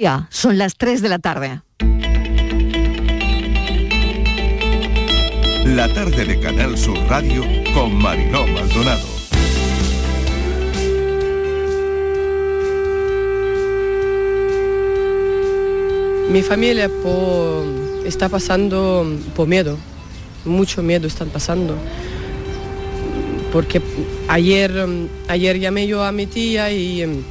Ya, son las 3 de la tarde. La tarde de Canal Sur Radio con Mariló Maldonado. Mi familia po- está pasando por miedo, mucho miedo están pasando. Porque ayer, ayer llamé yo a mi tía y mm,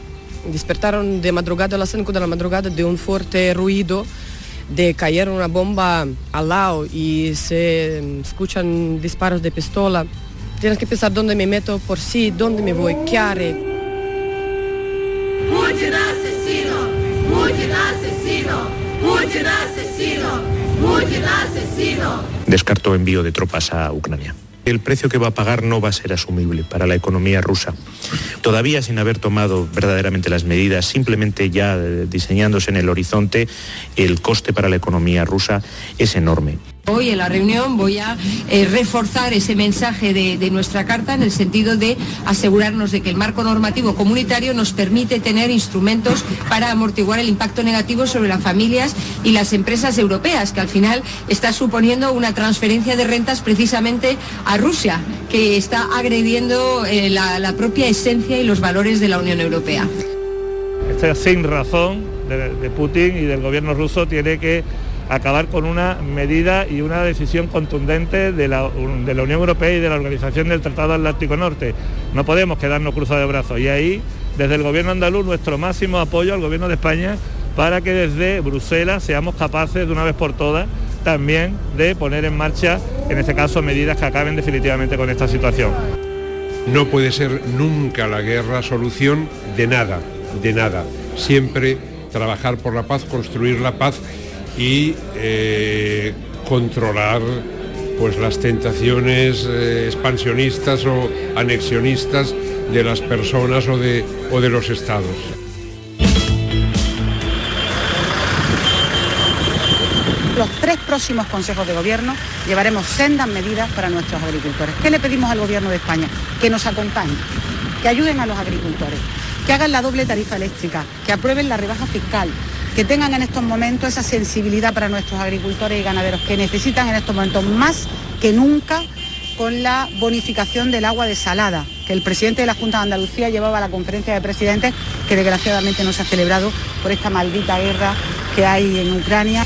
despertaron de madrugada a las 5 de la madrugada de un fuerte ruido de caer una bomba al lado y se mm, escuchan disparos de pistola. Tienes que pensar dónde me meto por sí, dónde me voy, qué haré. Putin asesino, Putin asesino, Putin asesino, Putin asesino. descartó envío de tropas a Ucrania. El precio que va a pagar no va a ser asumible para la economía rusa. Todavía sin haber tomado verdaderamente las medidas, simplemente ya eh, diseñándose en el horizonte, el coste para la economía rusa es enorme. Hoy en la reunión voy a eh, reforzar ese mensaje de, nuestra carta en el sentido de asegurarnos de que el marco normativo comunitario nos permite tener instrumentos para amortiguar el impacto negativo sobre las familias y las empresas europeas, que al final está suponiendo una transferencia de rentas precisamente a Rusia, que está agrediendo eh, la, propia esencia y los valores de la Unión Europea. Esta sin razón de Putin y del gobierno ruso tiene que acabar con una medida y una decisión contundente de la, Unión Europea y de la Organización del Tratado Atlántico Norte. No podemos quedarnos cruzados de brazos y ahí, desde el gobierno andaluz, nuestro máximo apoyo al gobierno de España para que desde Bruselas seamos capaces de una vez por todas también de poner en marcha, en este caso, medidas que acaben definitivamente con esta situación. No puede ser nunca la guerra solución de nada, de nada. Siempre trabajar por la paz, construir la paz y eh, controlar pues las tentaciones eh, expansionistas o anexionistas de las personas o de, o de los estados. Los tres próximos consejos de gobierno llevaremos sendas medidas para nuestros agricultores. ¿Qué le pedimos al gobierno de España? Que nos acompañen, que ayuden a los agricultores, que hagan la doble tarifa eléctrica, que aprueben la rebaja fiscal, que tengan en estos momentos esa sensibilidad para nuestros agricultores y ganaderos que necesitan en estos momentos más que nunca con la bonificación del agua desalada, que el presidente de la Junta de Andalucía llevaba a la conferencia de presidentes, que desgraciadamente no se ha celebrado por esta maldita guerra que hay en Ucrania.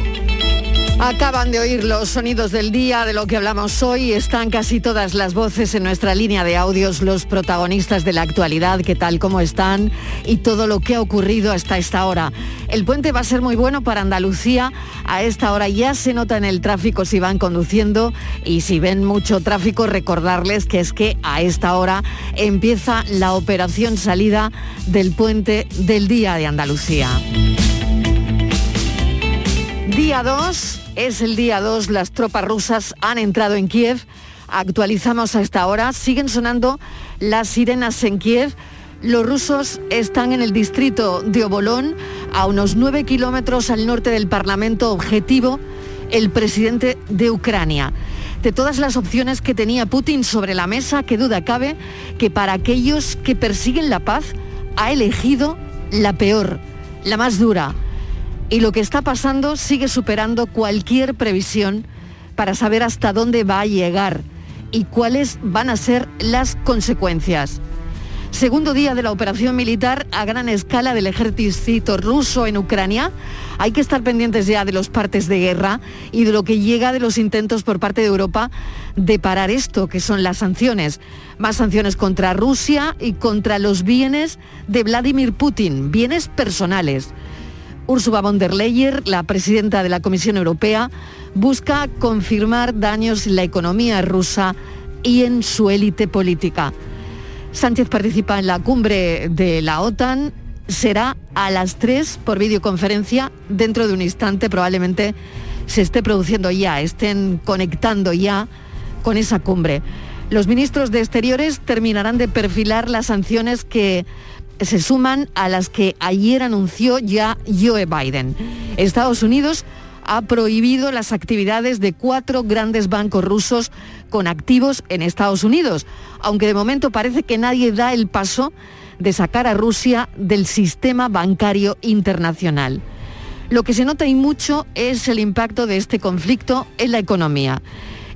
Acaban de oír los sonidos del día de lo que hablamos hoy. Están casi todas las voces en nuestra línea de audios, los protagonistas de la actualidad, qué tal, cómo están y todo lo que ha ocurrido hasta esta hora. El puente va a ser muy bueno para Andalucía. A esta hora ya se nota en el tráfico si van conduciendo y si ven mucho tráfico, recordarles que es que a esta hora empieza la operación salida del puente del Día de Andalucía. Día 2, es el día 2, las tropas rusas han entrado en Kiev. Actualizamos a esta hora, siguen sonando las sirenas en Kiev. Los rusos están en el distrito de Obolón, a unos 9 kilómetros al norte del Parlamento objetivo, el presidente de Ucrania. De todas las opciones que tenía Putin sobre la mesa, qué duda cabe que para aquellos que persiguen la paz ha elegido la peor, la más dura, y lo que está pasando sigue superando cualquier previsión para saber hasta dónde va a llegar y cuáles van a ser las consecuencias. Segundo día de la operación militar a gran escala del ejército ruso en Ucrania. Hay que estar pendientes ya de los partes de guerra y de lo que llega de los intentos por parte de Europa de parar esto, que son las sanciones. Más sanciones contra Rusia y contra los bienes de Vladimir Putin, bienes personales. Ursula von der Leyen, la presidenta de la Comisión Europea, busca confirmar daños en la economía rusa y en su élite política. Sánchez participa en la cumbre de la OTAN. Será a las 3 por videoconferencia. Dentro de un instante probablemente se esté produciendo ya, estén conectando ya con esa cumbre. Los ministros de Exteriores terminarán de perfilar las sanciones que se suman a las que ayer anunció ya Joe Biden. Estados Unidos ha prohibido las actividades de cuatro grandes bancos rusos con activos en Estados Unidos, aunque de momento parece que nadie da el paso de sacar a Rusia del sistema bancario internacional. Lo que se nota y mucho es el impacto de este conflicto en la economía.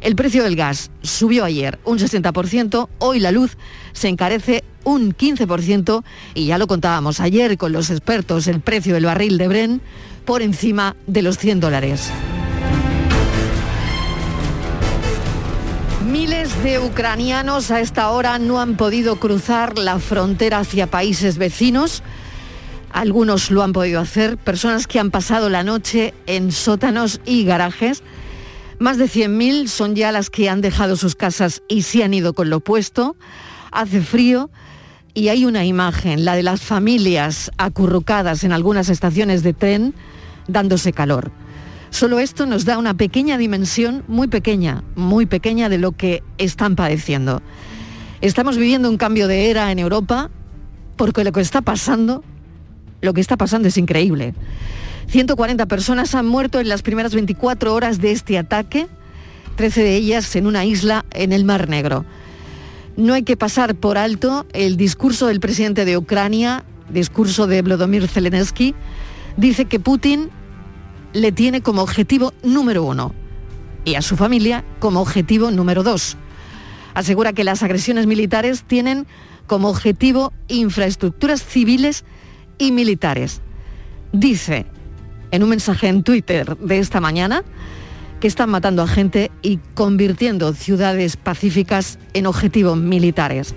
El precio del gas subió ayer un 60%, hoy la luz se encarece un 15% y ya lo contábamos ayer con los expertos, el precio del barril de Bren por encima de los 100 dólares. Miles de ucranianos a esta hora no han podido cruzar la frontera hacia países vecinos. Algunos lo han podido hacer, personas que han pasado la noche en sótanos y garajes. Más de 100.000 son ya las que han dejado sus casas y se han ido con lo puesto. Hace frío y hay una imagen, la de las familias acurrucadas en algunas estaciones de tren dándose calor. Solo esto nos da una pequeña dimensión, muy pequeña, muy pequeña de lo que están padeciendo. Estamos viviendo un cambio de era en Europa porque lo que está pasando, lo que está pasando es increíble. 140 personas han muerto en las primeras 24 horas de este ataque, 13 de ellas en una isla en el Mar Negro. No hay que pasar por alto el discurso del presidente de Ucrania, discurso de Vladimir Zelensky, dice que Putin le tiene como objetivo número uno y a su familia como objetivo número dos. Asegura que las agresiones militares tienen como objetivo infraestructuras civiles y militares. Dice en un mensaje en Twitter de esta mañana que están matando a gente y convirtiendo ciudades pacíficas en objetivos militares.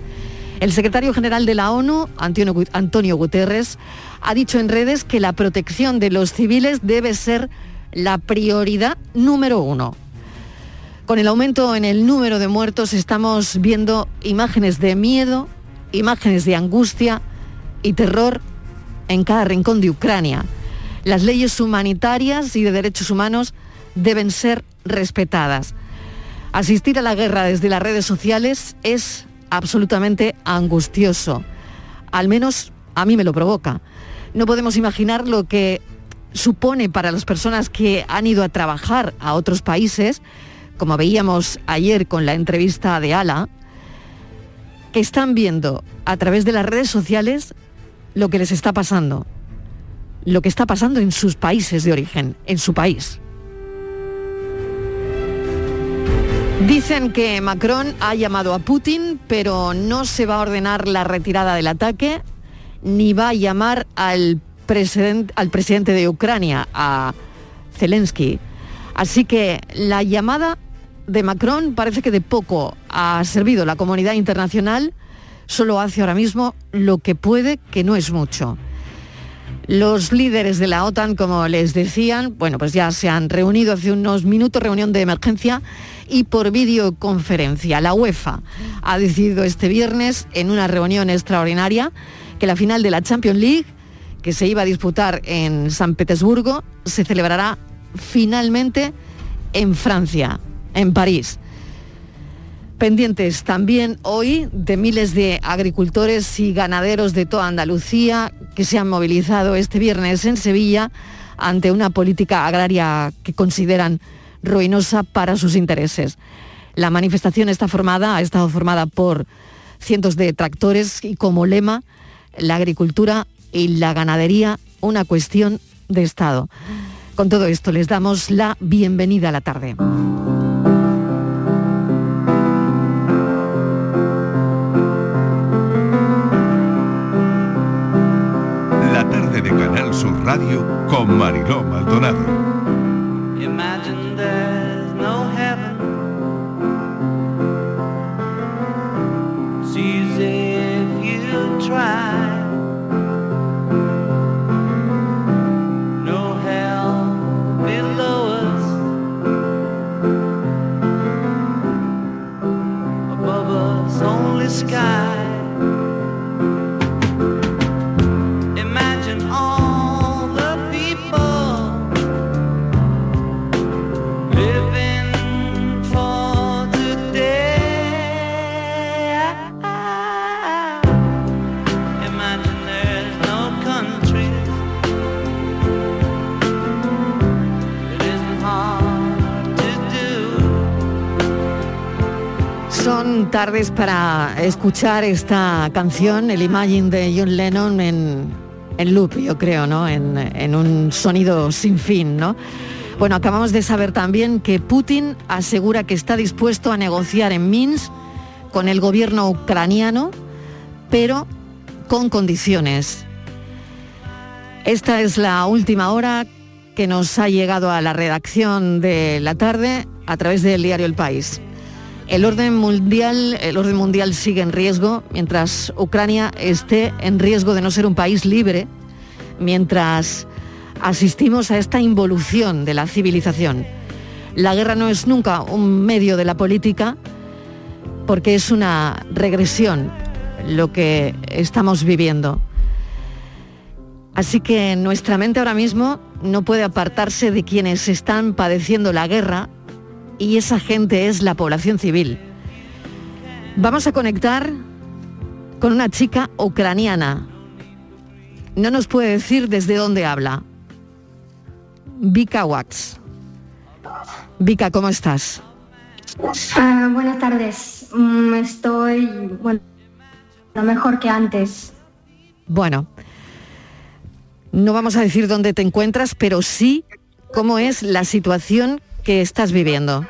El secretario general de la ONU, Antonio Guterres, ha dicho en redes que la protección de los civiles debe ser la prioridad número uno. Con el aumento en el número de muertos estamos viendo imágenes de miedo, imágenes de angustia y terror en cada rincón de Ucrania. Las leyes humanitarias y de derechos humanos deben ser respetadas. Asistir a la guerra desde las redes sociales es absolutamente angustioso. Al menos a mí me lo provoca. No podemos imaginar lo que supone para las personas que han ido a trabajar a otros países, como veíamos ayer con la entrevista de Ala, que están viendo a través de las redes sociales lo que les está pasando, lo que está pasando en sus países de origen, en su país. Dicen que Macron ha llamado a Putin, pero no se va a ordenar la retirada del ataque, ni va a llamar al, al presidente de Ucrania, a Zelensky. Así que la llamada de Macron parece que de poco ha servido. La comunidad internacional solo hace ahora mismo lo que puede, que no es mucho. Los líderes de la OTAN, como les decían, bueno, pues ya se han reunido hace unos minutos, reunión de emergencia y por videoconferencia. La UEFA ha decidido este viernes, en una reunión extraordinaria, que la final de la Champions League, que se iba a disputar en San Petersburgo, se celebrará finalmente en Francia, en París. Pendientes también hoy de miles de agricultores y ganaderos de toda Andalucía que se han movilizado este viernes en Sevilla ante una política agraria que consideran ruinosa para sus intereses. La manifestación está formada, ha estado formada por cientos de tractores y como lema, la agricultura y la ganadería, una cuestión de Estado. Con todo esto les damos la bienvenida a la tarde. Radio con Mariló Maldonado. Tardes para escuchar esta canción, el Imagine de John Lennon en, en loop, yo creo, ¿no? En, un sonido sin fin, ¿no? Bueno, acabamos de saber también que Putin asegura que está dispuesto a negociar en Minsk con el gobierno ucraniano, pero con condiciones. Esta es la última hora que nos ha llegado a la redacción de la tarde a través del diario El País. El orden mundial, el orden mundial sigue en riesgo mientras Ucrania esté en riesgo de no ser un país libre, mientras asistimos a esta involución de la civilización. La guerra no es nunca un medio de la política porque es una regresión lo que estamos viviendo. Así que nuestra mente ahora mismo no puede apartarse de quienes están padeciendo la guerra y esa gente es la población civil. Vamos a conectar con una chica ucraniana. No nos puede decir desde dónde habla. Vika Wax. Vika, ¿cómo estás? Ah, buenas tardes. Mm, estoy, bueno, lo mejor que antes. Bueno, no vamos a decir dónde te encuentras, pero sí cómo es la situación que estás viviendo.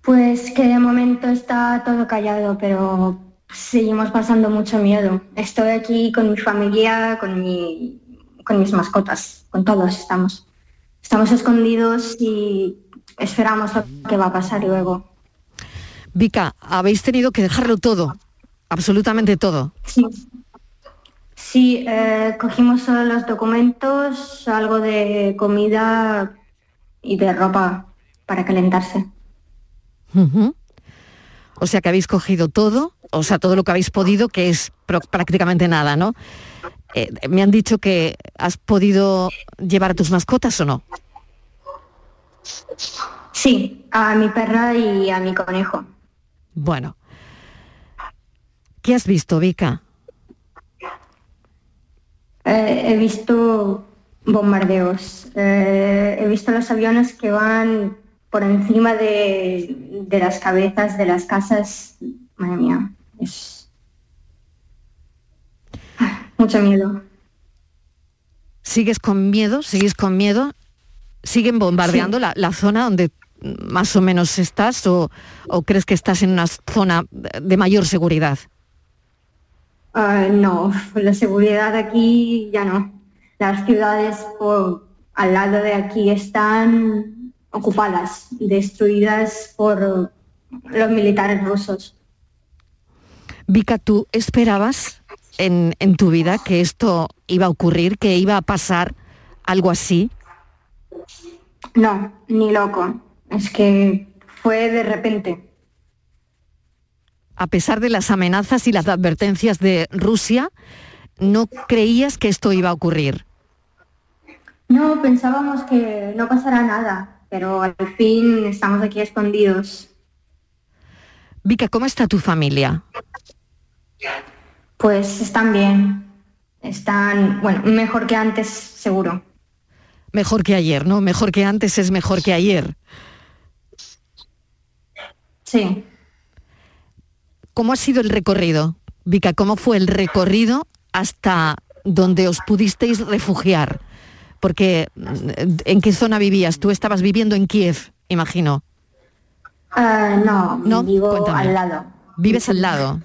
Pues que de momento está todo callado, pero seguimos pasando mucho miedo. Estoy aquí con mi familia, con, mi, con mis mascotas, con todos estamos. Estamos escondidos y esperamos lo que va a pasar luego. Vika, habéis tenido que dejarlo todo, absolutamente todo. Sí, sí eh, cogimos solo los documentos, algo de comida y de ropa para calentarse. O sea que habéis cogido todo, o sea, todo lo que habéis podido, que es prácticamente nada, ¿no? Eh, me han dicho que has podido llevar a tus mascotas o no. Sí, a mi perra y a mi conejo. Bueno. ¿Qué has visto, Vika? Eh, he visto bombardeos, eh, he visto los aviones que van por encima de, de las cabezas de las casas. Madre mía, es mucho miedo. ¿Sigues con miedo? ¿Sigues con miedo? ¿Siguen bombardeando la, la zona donde más o menos estás o, o crees que estás en una zona de mayor seguridad? Ah, no, la seguridad aquí ya no. Las ciudades por al lado de aquí están ocupadas, destruidas por los militares rusos. Vika, ¿tú esperabas en, en tu vida que esto iba a ocurrir, que iba a pasar algo así? No, ni loco. Es que fue de repente. A pesar de las amenazas y las advertencias de Rusia, ¿no creías que esto iba a ocurrir? No, pensábamos que no pasará nada, pero al fin estamos aquí escondidos. Vika, ¿cómo está tu familia? Pues están bien. Están, bueno, mejor que antes, seguro. Mejor que ayer, ¿no? Mejor que antes es mejor que ayer. Sí. ¿Cómo ha sido el recorrido? Vika, ¿cómo fue el recorrido hasta donde os pudisteis refugiar? Porque mm, ¿en qué zona vivías? Tú estabas viviendo en Kiev, imagino. Ah, no, ¿No? vivo Cuéntame. al lado. Vives al lado.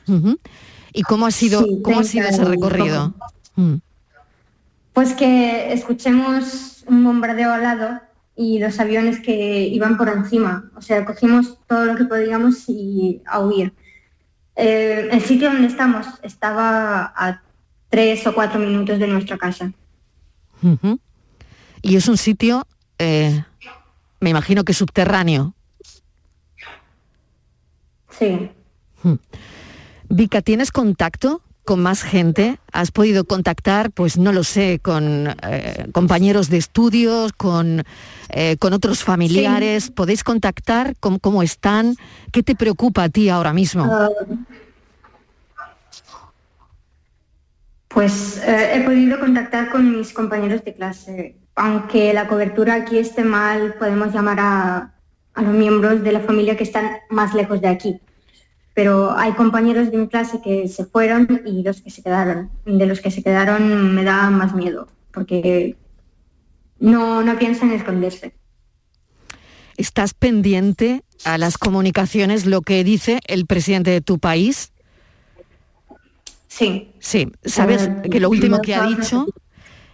¿Y cómo ha sido, Sí, cómo ha sido ese 30 y recorrido? Mm. Pues que escuchemos un bombardeo al lado y los aviones que iban por encima. O sea, cogimos todo lo que podíamos y a huir. Eh, el sitio donde estamos estaba a tres o cuatro minutos de nuestra casa. Y es un sitio, eh, me imagino que subterráneo. Sí. Vika, ¿tienes contacto con más gente? ¿Has podido contactar, pues no lo sé, con eh, compañeros de estudios, con, eh, con otros familiares? ¿Podéis contactar? ¿Cómo, cómo están? ¿Qué te preocupa a ti ahora mismo? Ah, Pues eh, he podido contactar con mis compañeros de clase. Aunque la cobertura aquí esté mal, podemos llamar a, a los miembros de la familia que están más lejos de aquí. pero hay compañeros de mi clase que se fueron y los que se quedaron. De los que se quedaron me da más miedo, porque no, no piensan esconderse. ¿Estás pendiente a las comunicaciones lo que dice el presidente de tu país? Sí. Sí, sabes Eh, que lo último que ha dicho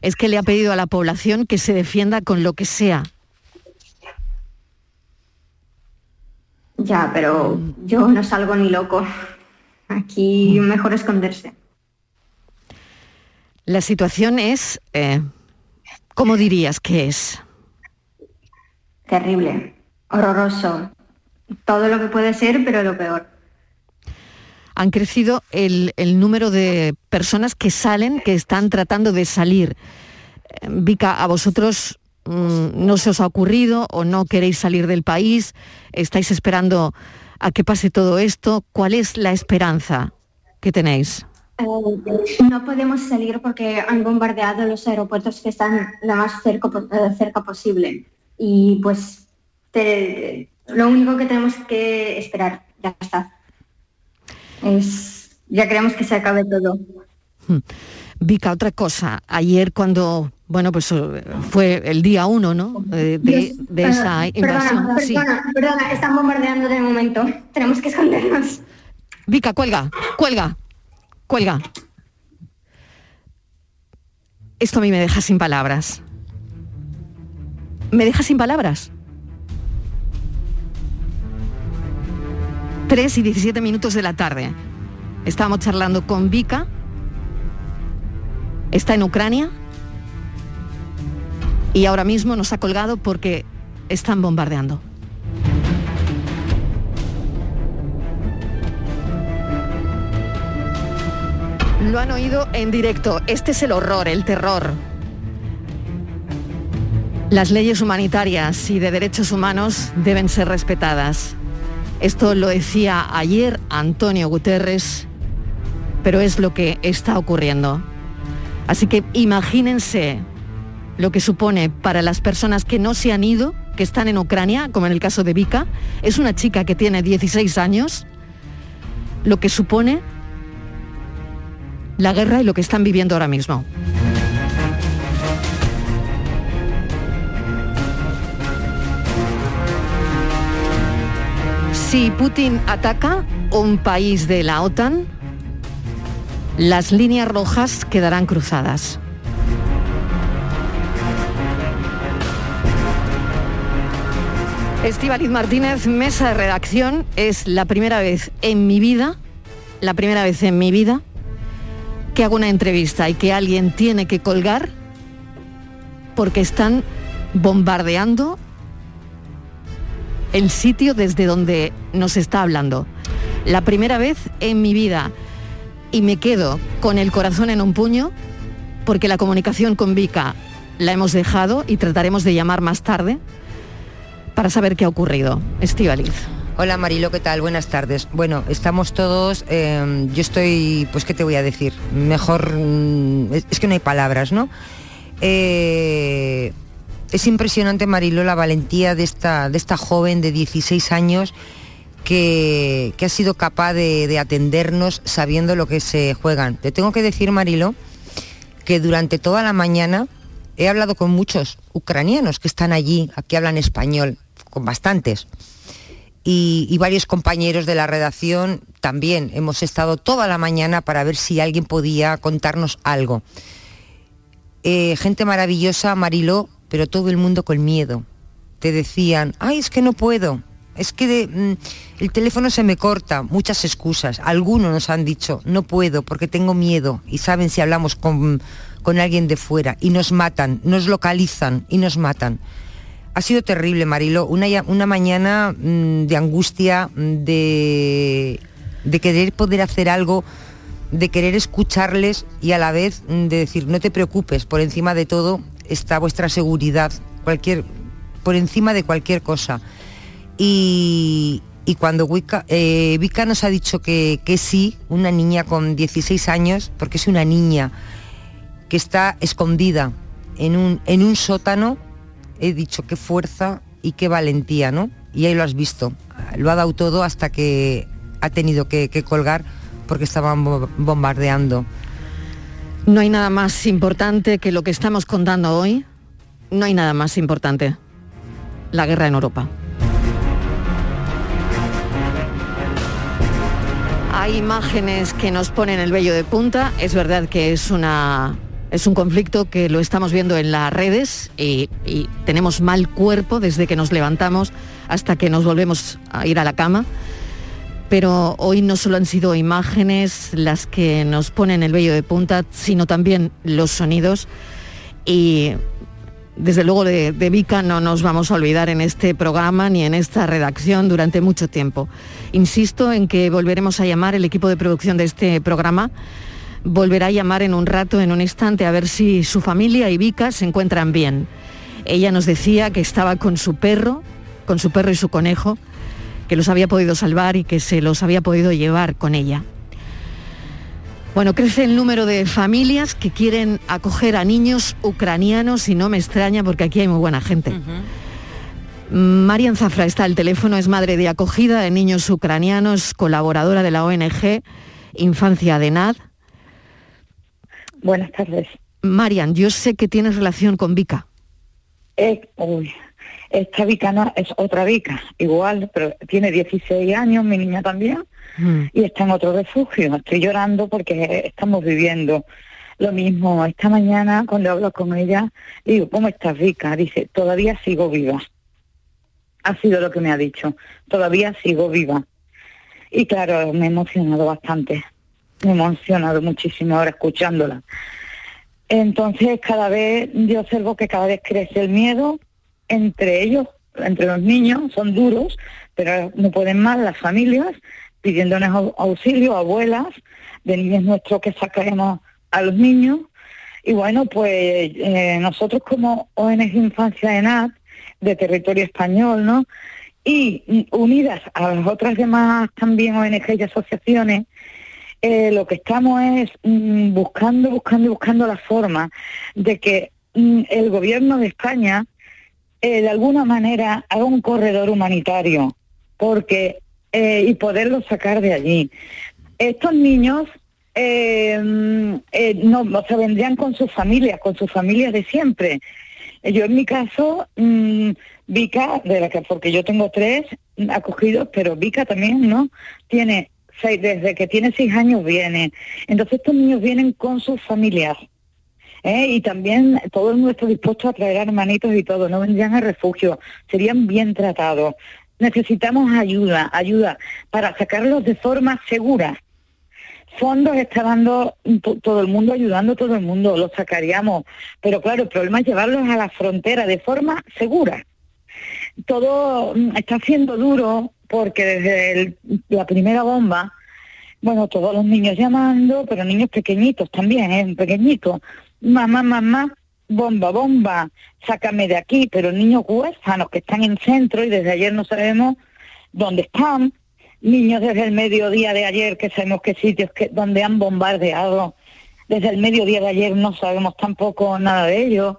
es que le ha pedido a la población que se defienda con lo que sea. Ya, pero yo no salgo ni loco. Aquí mejor esconderse. La situación es, eh, ¿cómo dirías que es? Terrible, horroroso. Todo lo que puede ser, pero lo peor. Han crecido el, el número de personas que salen, que están tratando de salir. Eh, Vika, ¿a vosotros mm, no se os ha ocurrido o no queréis salir del país? ¿Estáis esperando a que pase todo esto? ¿Cuál es la esperanza que tenéis? Eh, no podemos salir porque han bombardeado los aeropuertos que están lo más eh, cerca posible. Y pues lo único que tenemos que esperar, ya está. Es, ya queremos que se acabe todo. Vika, otra cosa. Ayer cuando, bueno, pues eh, fue el día uno, ¿no? Eh, de, esa invasión. Perdona, Sí. perdona, perdona, están bombardeando de momento. Tenemos que escondernos. Vika, cuelga, cuelga, cuelga. Esto a mí me deja sin palabras. Me deja sin palabras. 3 y 17 minutos de la tarde. Estábamos charlando con Vika. Está en Ucrania. Y ahora mismo nos ha colgado porque están bombardeando. Lo han oído en directo. Este es el horror, el terror. Las leyes humanitarias y de derechos humanos deben ser respetadas. Esto lo decía ayer Antonio Guterres, pero es lo que está ocurriendo. Así que imagínense lo que supone para las personas que no se han ido, que están en Ucrania, como en el caso de Vika. Es una chica que tiene 16 años. Lo que supone la guerra y lo que están viviendo ahora mismo. Si Putin ataca un país de la OTAN, las líneas rojas quedarán cruzadas. Estíbaliz Martínez, mesa de redacción, es la primera vez en mi vida, la primera vez en mi vida que hago una entrevista y que alguien tiene que colgar porque están bombardeando el sitio desde donde nos está hablando. La primera vez en mi vida y me quedo con el corazón en un puño porque la comunicación con Vika la hemos dejado y trataremos de llamar más tarde para saber qué ha ocurrido. Estivaliz. Hola Marilo, ¿qué tal? Buenas tardes. Bueno, estamos todos, eh, yo estoy, pues qué te voy a decir, mejor, mm, es que no hay palabras, ¿no? Eh, es impresionante Marilo la valentía de esta, de esta joven de 16 años que, que ha sido capaz de, de atendernos sabiendo lo que se juegan. Te tengo que decir Marilo que durante toda la mañana he hablado con muchos ucranianos que están allí, aquí hablan español, con bastantes y, y varios compañeros de la redacción también. Hemos estado toda la mañana para ver si alguien podía contarnos algo. Eh, gente maravillosa, Mariló, pero todo el mundo con miedo. Te decían, ay, es que no puedo, es que de- mm, el teléfono se me corta, muchas excusas. Algunos nos han dicho, no puedo porque tengo miedo y saben si hablamos con, con alguien de fuera y nos matan, nos localizan y nos matan. Ha sido terrible, Marilo, una, una mañana mm, de angustia, mm, de, de querer poder hacer algo, de querer escucharles y a la vez de decir, no te preocupes, por encima de todo está vuestra seguridad, cualquier, por encima de cualquier cosa. Y, y cuando Wicca, eh, nos ha dicho que, que sí, una niña con 16 años, porque es una niña que está escondida en un, en un sótano, he dicho qué fuerza y qué valentía, ¿no? Y ahí lo has visto. Lo ha dado todo hasta que ha tenido que, que colgar porque estaban bo- bombardeando. No hay nada más importante que lo que estamos contando hoy. No hay nada más importante. La guerra en Europa. Hay imágenes que nos ponen el vello de punta. Es verdad que es una es un conflicto que lo estamos viendo en las redes y, y tenemos mal cuerpo desde que nos levantamos hasta que nos volvemos a ir a la cama. Pero hoy no solo han sido imágenes las que nos ponen el vello de punta, sino también los sonidos. Y desde luego de, de Vika no nos vamos a olvidar en este programa ni en esta redacción durante mucho tiempo. Insisto en que volveremos a llamar, el equipo de producción de este programa volverá a llamar en un rato, en un instante, a ver si su familia y Vika se encuentran bien. Ella nos decía que estaba con su perro, con su perro y su conejo, que los había podido salvar y que se los había podido llevar con ella. Bueno, crece el número de familias que quieren acoger a niños ucranianos y no me extraña porque aquí hay muy buena gente. Marian Zafra está al teléfono, es madre de acogida de niños ucranianos, colaboradora de la ONG Infancia de NAD. Buenas tardes. Marian, yo sé que tienes relación con Vika. Eh, uy, esta Vica no, es otra Vica, igual, pero tiene 16 años, mi niña también, y está en otro refugio. Estoy llorando porque estamos viviendo lo mismo. Esta mañana, cuando hablo con ella, digo, ¿cómo estás, Vica? Dice, todavía sigo viva. Ha sido lo que me ha dicho, todavía sigo viva. Y claro, me he emocionado bastante, me he emocionado muchísimo ahora escuchándola. Entonces, cada vez yo observo que cada vez crece el miedo entre ellos, entre los niños, son duros, pero no pueden más las familias pidiéndonos au- auxilio, abuelas, de niños nuestros que sacaremos a los niños. Y bueno, pues eh, nosotros como ONG Infancia ENAD, de territorio español, ¿no? Y unidas a las otras demás también ONG y asociaciones, eh, lo que estamos es mm, buscando, buscando buscando la forma de que mm, el gobierno de España eh, de alguna manera haga un corredor humanitario porque eh, y poderlos sacar de allí. Estos niños eh, eh, no, o vendrían con sus familias, con sus familias de siempre. Yo en mi caso, mm, Vika, de la que, porque yo tengo tres acogidos, pero Vika también, ¿no? Tiene seis, desde que tiene seis años viene. Entonces estos niños vienen con sus familias. ¿Eh? Y también todo el mundo está dispuesto a traer hermanitos y todo, no vendrían a refugio, serían bien tratados. Necesitamos ayuda, ayuda para sacarlos de forma segura. Fondos está dando to- todo el mundo, ayudando a todo el mundo, los sacaríamos. Pero claro, el problema es llevarlos a la frontera de forma segura. Todo mm, está siendo duro porque desde el- la primera bomba, bueno, todos los niños llamando, pero niños pequeñitos también, ¿eh? pequeñitos. Mamá, mamá, bomba, bomba, sácame de aquí, pero niños huérfanos que están en centro y desde ayer no sabemos dónde están. Niños desde el mediodía de ayer que sabemos qué sitios que, donde han bombardeado. Desde el mediodía de ayer no sabemos tampoco nada de ellos.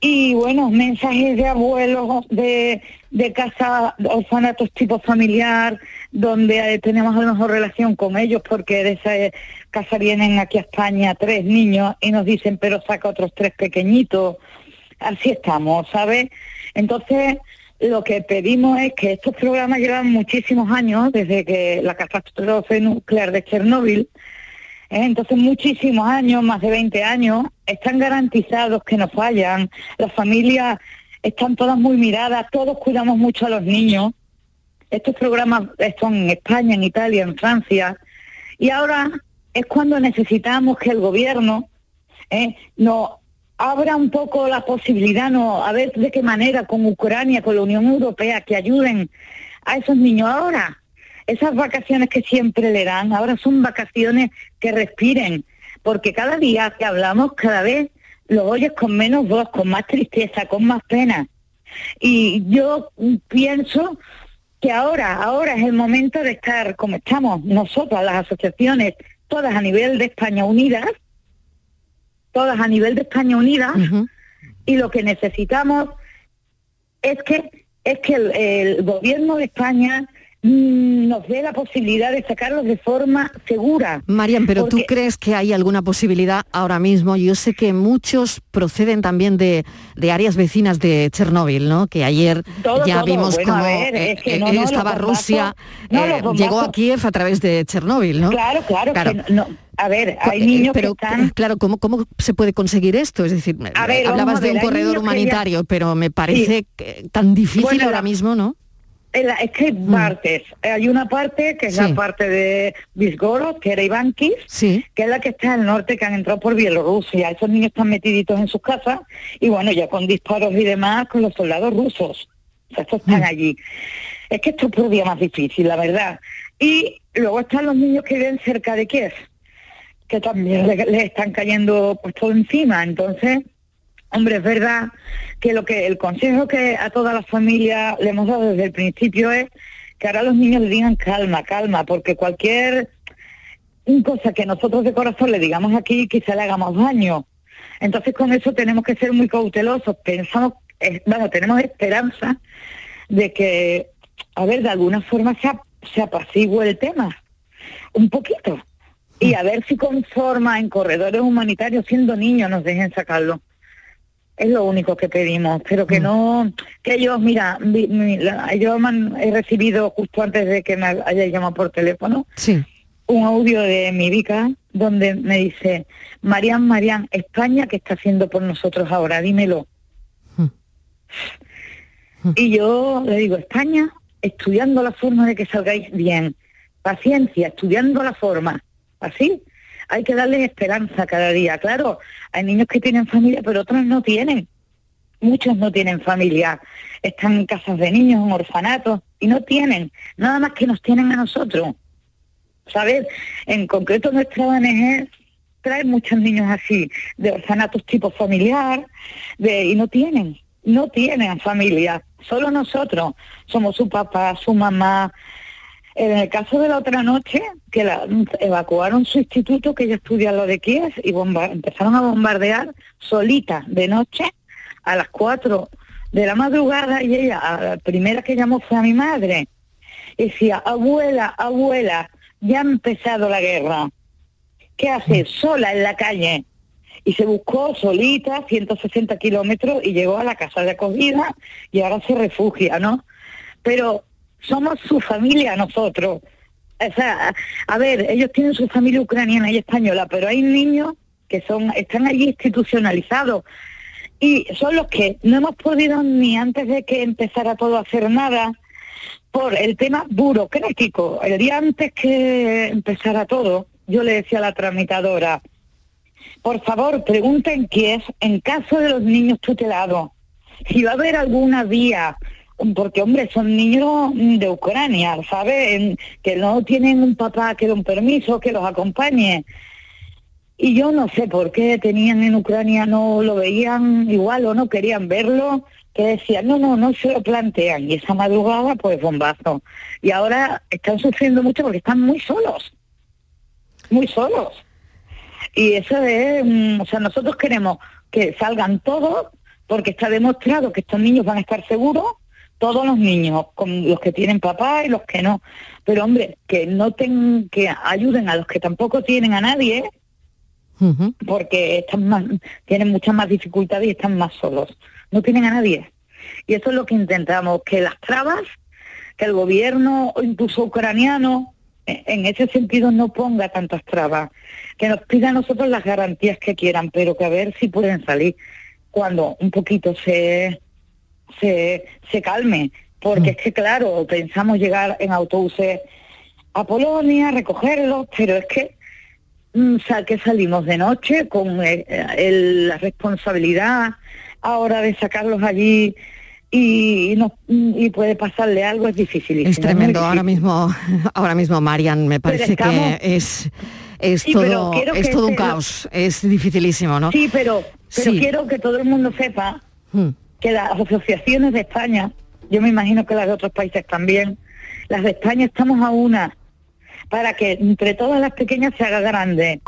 Y bueno, mensajes de abuelos, de, de casa, orfanatos tipo familiar, donde eh, tenemos a lo mejor relación con ellos, porque de esa eh, casa vienen aquí a España tres niños y nos dicen, pero saca otros tres pequeñitos. Así estamos, ¿sabes? Entonces, lo que pedimos es que estos programas llevan muchísimos años, desde que la catástrofe nuclear de Chernóbil, ¿eh? Entonces, muchísimos años, más de 20 años, están garantizados que no fallan. Las familias están todas muy miradas, todos cuidamos mucho a los niños. Estos programas están en España, en Italia, en Francia. Y ahora es cuando necesitamos que el gobierno ¿eh? nos abra un poco la posibilidad, no, a ver de qué manera con Ucrania, con la Unión Europea, que ayuden a esos niños ahora. Esas vacaciones que siempre le dan, ahora son vacaciones que respiren, porque cada día que hablamos, cada vez lo oyes con menos voz, con más tristeza, con más pena. Y yo pienso que ahora, ahora es el momento de estar como estamos nosotras, las asociaciones, todas a nivel de España unidas, todas a nivel de España unidas, y lo que necesitamos es que es que el, el gobierno de España nos dé la posibilidad de sacarlos de forma segura. Marian, pero ¿tú crees que hay alguna posibilidad ahora mismo? Yo sé que muchos proceden también de, de áreas vecinas de Chernóbil, ¿no? Que ayer Todo, ya todo. vimos Bueno, cómo ver, eh, es que eh, no, no, los estaba bombazos- Rusia, no, eh, llegó a Kiev a través de Chernóbil, ¿no? Claro, claro, que no- a ver, hay niños pero, que están... Claro, ¿cómo, ¿cómo se puede conseguir esto? Es decir, A ver, hablabas a de un corredor ya- humanitario, pero me parece que- tan difícil Bueno, ahora mismo, ¿no? Es que hay partes. Hay una parte que es Mm. Sí. la parte de Visgorod, que era Ivankis, Sí. que es la que está al norte, que han entrado por Bielorrusia. Esos niños están metiditos en sus casas y bueno, ya con disparos y demás con los soldados rusos. O sea, estos Mm. están allí. Es que esto es por día más difícil, la verdad. Y luego están los niños que viven cerca de Kiev, que también le, le están cayendo pues todo encima. Entonces, Hombre, es verdad que lo que el consejo que a toda la familia le hemos dado desde el principio es que ahora los niños le digan calma, calma, porque cualquier cosa que nosotros de corazón le digamos aquí quizá le hagamos daño. Entonces con eso tenemos que ser muy cautelosos. Pensamos, eh, bueno, tenemos esperanza de que, a ver, de alguna forma se, ap- se apacigüe el tema, un poquito. Y a ver si con forma en corredores humanitarios, siendo niños, nos dejen sacarlo. Es lo único que pedimos, pero que no, que ellos, mira, yo he recibido justo antes de que me haya llamado por teléfono Sí. un audio de mi Vica donde me dice, Marian, Marian, España, ¿qué está haciendo por nosotros ahora? Dímelo. Y yo le digo, España, estudiando la forma de que salgáis bien. Paciencia, estudiando la forma. Así. Hay que darles esperanza cada día. Claro, hay niños que tienen familia, pero otros no tienen. Muchos no tienen familia. Están en casas de niños, en orfanatos, y no tienen. Nada más que nos tienen a nosotros. ¿Sabes? En concreto nuestra ONG trae muchos niños así, de orfanatos tipo familiar, de, y no tienen, no tienen familia, solo nosotros somos su papá, su mamá. En el caso de la otra noche, que evacuaron su instituto, que ella estudia lo de Kiev, y bomba- empezaron a bombardear solita de noche a las 4 de la madrugada, y ella, la primera que llamó fue a mi madre, y decía, abuela, abuela, ya ha empezado la guerra. ¿Qué hace? Sola en la calle. Y se buscó solita 160 kilómetros y llegó a la casa de acogida y ahora se refugia, ¿no? Pero somos su familia nosotros. O sea, a ver, ellos tienen su familia ucraniana y española, pero hay niños que son están allí institucionalizados y son los que no hemos podido ni antes de que empezara todo a hacer nada por el tema burocrático. El día antes que empezara todo, yo le decía a la tramitadora, por favor, pregunten Kiev, en caso de los niños tutelados, si va a haber alguna vía, porque hombre, son niños de Ucrania, ¿sabes? Que no tienen un papá que dé un permiso, que los acompañe. Y yo no sé por qué tenían en Ucrania, no lo veían igual o no querían verlo, que decían, no, no, no se lo plantean. Y esa madrugada, pues bombazo. Y ahora están sufriendo mucho porque están muy solos, muy solos. Y eso es, mm, o sea, nosotros queremos que salgan todos, porque está demostrado que estos niños van a estar seguros, todos los niños, con los que tienen papá y los que no. Pero hombre, que no ten, que ayuden a los que tampoco tienen a nadie, porque están más, tienen muchas más dificultades y están más solos. No tienen a nadie. Y eso es lo que intentamos, que las trabas, que el gobierno incluso ucraniano e- en ese sentido no ponga tantas trabas, que nos pida a nosotros las garantías que quieran, pero que a ver si pueden salir cuando un poquito se, se, se calme. Porque es que claro, pensamos llegar en autobuses a Polonia, recogerlos, pero es que mm, sa- que salimos de noche con eh, el- la responsabilidad ahora de sacarlos allí y, y no, y puede pasarle algo, es difícil. Es tremendo. Ahora mismo, ahora mismo, Marian, me parece estamos- que es, es Sí, todo, es que todo un caos. Es dificilísimo, ¿no? Sí, pero, pero Sí. quiero que todo el mundo sepa Mm. Que las asociaciones de España, yo me imagino que las de otros países también, las de España estamos a una para que entre todas las pequeñas se haga grande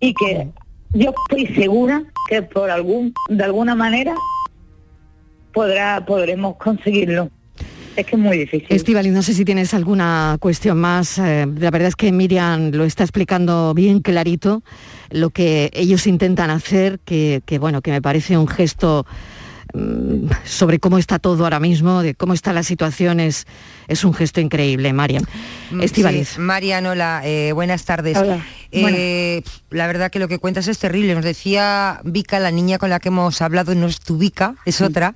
y que yo estoy segura que por algún de alguna manera podrá podremos conseguirlo. Es que es muy difícil. Estivali, no sé si tienes alguna cuestión más. Eh, la verdad es que Miriam lo está explicando bien clarito, lo que ellos intentan hacer, que, bueno, que me parece un gesto sobre cómo está todo ahora mismo, de cómo está la situación, es, es un gesto increíble, Marian. Mm, Estivaliz. sí, Marian, hola, eh, buenas tardes. Hola. Eh, La verdad que lo que cuentas es terrible. Nos decía Vika, la niña con la que hemos hablado, no es tu Vika, es otra,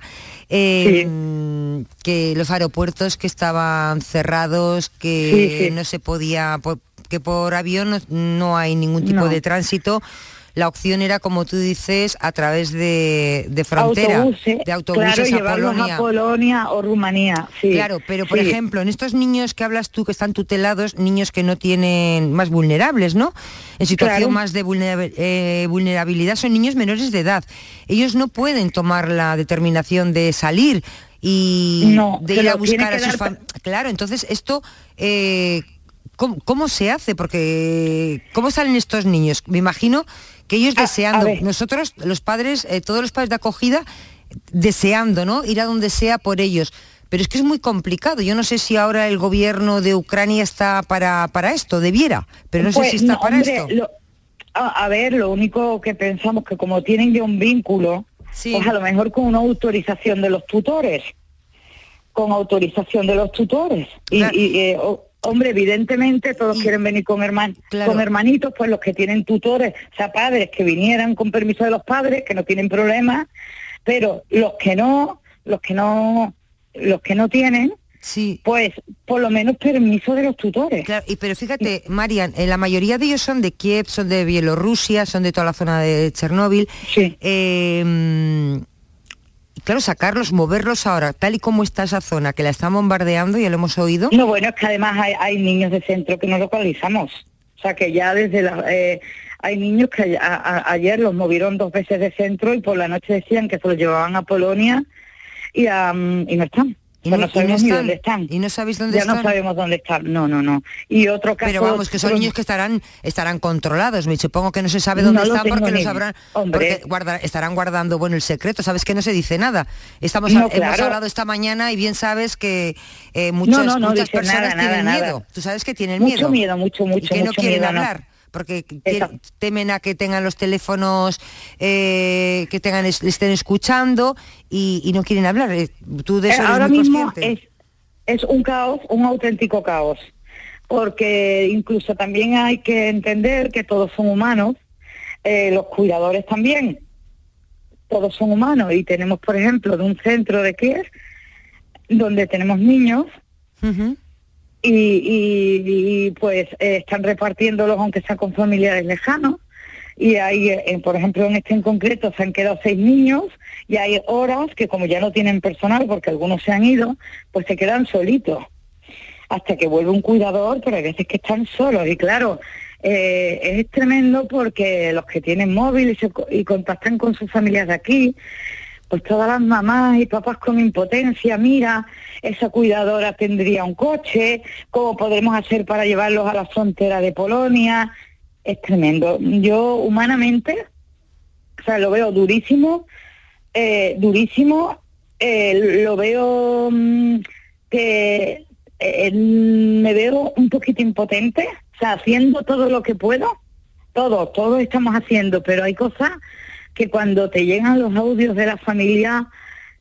eh, que los aeropuertos que estaban cerrados, que Sí, sí. no se podía, que por avión no, no hay ningún tipo No. de tránsito. La opción era, como tú dices, a través de, de frontera, de autobuses claro, a Polonia. a Polonia o Rumanía, sí. Claro, pero por sí. ejemplo, en estos niños que hablas tú, que están tutelados, niños que no tienen, más vulnerables, ¿no? En situación Claro. más de eh, vulnerabilidad, son niños menores de edad. Ellos no pueden tomar la determinación de salir y No, de ir a buscar a sus dar fam- Claro, entonces esto... eh, ¿Cómo, cómo se hace? Porque ¿cómo salen estos niños? Me imagino que ellos deseando, ver. nosotros los padres, eh, todos los padres de acogida, deseando, ¿no? Ir a donde sea por ellos. Pero es que es muy complicado. Yo no sé si ahora el gobierno de Ucrania está para, para esto, debiera, pero no Pues, sé si está no, para hombre, esto. lo- a, a ver, lo único que pensamos que como tienen ya un vínculo, pues a lo mejor con una autorización de los tutores, con autorización de los tutores. Y, y, eh, o- hombre, evidentemente todos quieren venir con, herman con hermanitos, pues los que tienen tutores, o sea, padres que vinieran con permiso de los padres, que no tienen problema, pero los que no, los que no, los que no tienen, pues por lo menos permiso de los tutores. Claro, y pero fíjate, Marian, eh, la mayoría de ellos son de Kiev, son de Bielorrusia, son de toda la zona de Chernóbil. Eh, claro, sacarlos, moverlos ahora, tal y como está esa zona, que la están bombardeando, ya lo hemos oído. No, bueno, es que además hay, niños de centro que no localizamos. O sea, que ya desde la... eh, hay niños que a- ayer los movieron dos veces de centro y por la noche decían que se los llevaban a Polonia y, mm, y no están. Y no- no y no sabemos ni están. dónde están. Y no sabéis dónde ya no están. sabemos dónde están. No, no, no. Y otro caso... Pero vamos, que son niños que estarán estarán controlados. Me supongo que no se sabe dónde No están porque ni- sabrán, hombre. porque guarda- estarán guardando bueno el secreto. Sabes que no se dice nada. Estamos No, hemos claro. hablado esta mañana y bien sabes que eh, muchas, no, no muchas personas nada, nada, tienen nada. miedo. Tú sabes que tienen Mucho miedo. miedo, mucho, y mucho, que no mucho quieren miedo, no. hablar. Porque quieren- temen a que tengan los teléfonos, eh, que tengan es- estén escuchando y, y no quieren hablar. Eh, Tú de Eh, eso eres ahora muy mismo consciente. es, es un caos, un auténtico caos, porque incluso también hay que entender que todos son humanos, eh, los cuidadores también, todos son humanos y tenemos, por ejemplo, de un centro de Kiev, donde tenemos niños y, y- pues están repartiéndolos aunque sea con familiares lejanos. Y hay, eh, por ejemplo, en este en concreto se han quedado seis niños y hay horas que como ya no tienen personal porque algunos se han ido, pues se quedan solitos. Hasta que vuelve un cuidador, pero hay veces que están solos. Y claro, eh, es tremendo porque los que tienen móvil y, se y contactan con sus familias de aquí, pues todas las mamás y papás con impotencia, mira, esa cuidadora tendría un coche, ¿cómo podremos hacer para llevarlos a la frontera de Polonia? Es tremendo. Yo humanamente, o sea, lo veo durísimo, eh, durísimo, eh, lo veo mm, que eh, me veo un poquito impotente, o sea, haciendo todo lo que puedo, todo, todo estamos haciendo, pero hay cosas que cuando te llegan los audios de la familia,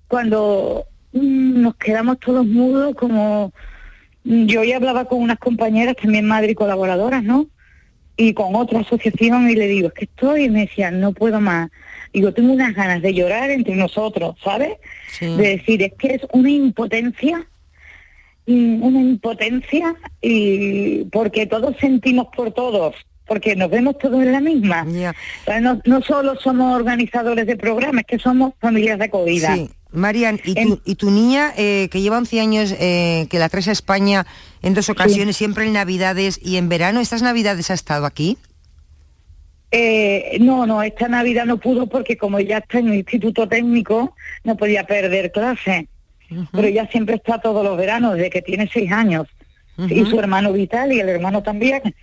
cuando mm, nos quedamos todos mudos, como mm, yo ya hablaba con unas compañeras, también madre y colaboradoras, ¿no? Y con otra asociación y le digo, es que estoy, y me decían, no puedo más. Digo, tengo unas ganas de llorar entre nosotros, ¿sabes? De decir, es que es una impotencia, mm, una impotencia, y porque todos sentimos por todos, porque nos vemos todos en la misma. O sea, no, no solo somos organizadores de programas, es que somos familias de acogida. Sí. Marian, ¿y tu, y tu niña, eh, que lleva 11 años, eh, que la traes a España en dos ocasiones, siempre en Navidades y en verano, ¿estas Navidades ha estado aquí? Eh, no, no, esta Navidad no pudo porque como ya está en el instituto técnico, no podía perder clase. Pero ella siempre está todos los veranos, desde que tiene seis años. Y su hermano Vital y el hermano también.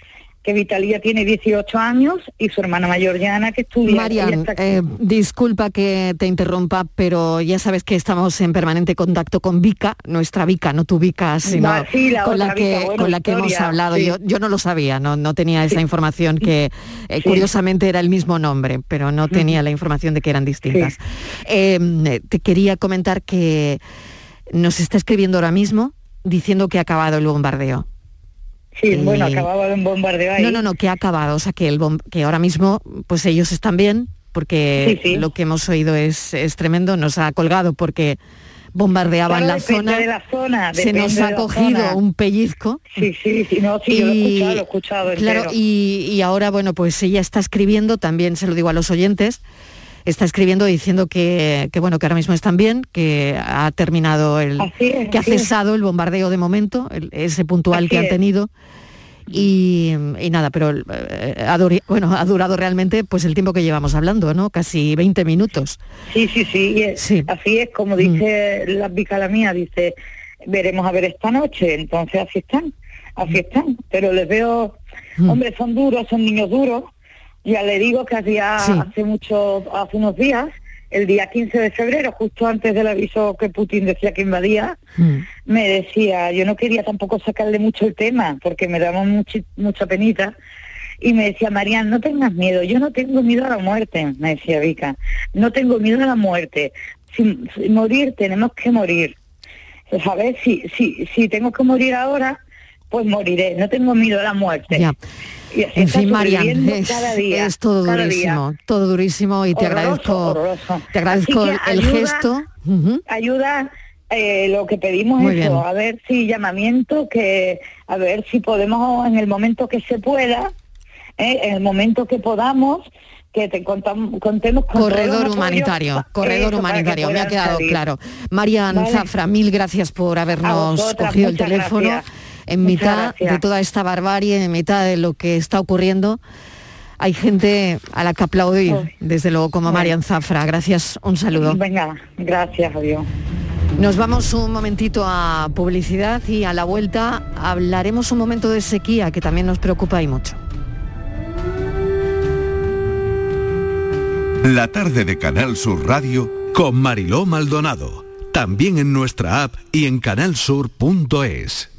Que Vitalía tiene 18 años y su hermana mayor Yana que estudia. Marian, eh, disculpa que te interrumpa, pero ya sabes que estamos en permanente contacto con Vika, nuestra Vika, no tu Vika, sino sí, la con, la que, Vika, bueno, con la que hemos hablado. sí. Yo, yo no lo sabía, no, no tenía esa información que eh, curiosamente era el mismo nombre, pero no tenía la información de que eran distintas. Eh, te quería comentar que nos está escribiendo ahora mismo diciendo que ha acabado el bombardeo. Sí, bueno, Y- acababa de un bombardeo ahí. No, no, no, que ha acabado, o sea, que, el que ahora mismo, pues ellos están bien, porque Sí, sí. lo que hemos oído es, es tremendo, nos ha colgado porque bombardeaban Claro, la zona, de la zona, se nos ha cogido zona. un pellizco. Sí, sí, sí, no, sí, yo lo he escuchado, lo he escuchado Claro, y ahora, bueno, pues ella está escribiendo, también se lo digo a los oyentes, está escribiendo diciendo que, que, bueno, que ahora mismo están bien, que ha terminado el, es, que ha es. cesado el bombardeo de momento, el- ese puntual Así que han tenido. Y, y nada, pero eh, ha, duri- bueno, ha durado realmente pues el tiempo que llevamos hablando, ¿no? Casi 20 minutos. Sí, sí, sí, así es como dice la Vica la mía, dice, veremos a ver esta noche, entonces así están, así están, pero les veo, hombre, son duros, son niños duros, ya le digo que había Sí. hace mucho, hace unos días, el día 15 de febrero, justo antes del aviso que Putin decía que invadía, me decía, yo no quería tampoco sacarle mucho el tema, porque me daba muchi- mucha penita, y me decía, Marian, no tengas miedo, yo no tengo miedo a la muerte, me decía Vika, no tengo miedo a la muerte, si, si morir tenemos que morir, ¿sabes? Si, si, si tengo que morir ahora, pues moriré, no tengo miedo a la muerte. Y así En fin, Marian, es, cada día, es todo cada durísimo, día. todo durísimo y te Horroroso, agradezco, horroroso. te agradezco el ayuda- gesto. Ayuda eh, lo que pedimos Muy eso, bien. a ver si llamamiento, que a ver si podemos en el momento que se pueda, eh, en el momento que podamos, que te contam- contemos con Corredor humanitario, corredor eso, humanitario, me ha quedado salir. claro. Marian Vale. Zafra, mil gracias por habernos vosotras, cogido el teléfono gracias. En Muchas mitad gracias. de toda esta barbarie, en mitad de lo que está ocurriendo. Hay gente a la que aplaudir, desde luego, como Marian Zafra. Gracias, un saludo. Venga, gracias, adiós. Nos vamos un momentito a publicidad y a la vuelta hablaremos un momento de sequía, que también nos preocupa y mucho. La tarde de Canal Sur Radio con Mariló Maldonado. También en nuestra app y en canalsur.es.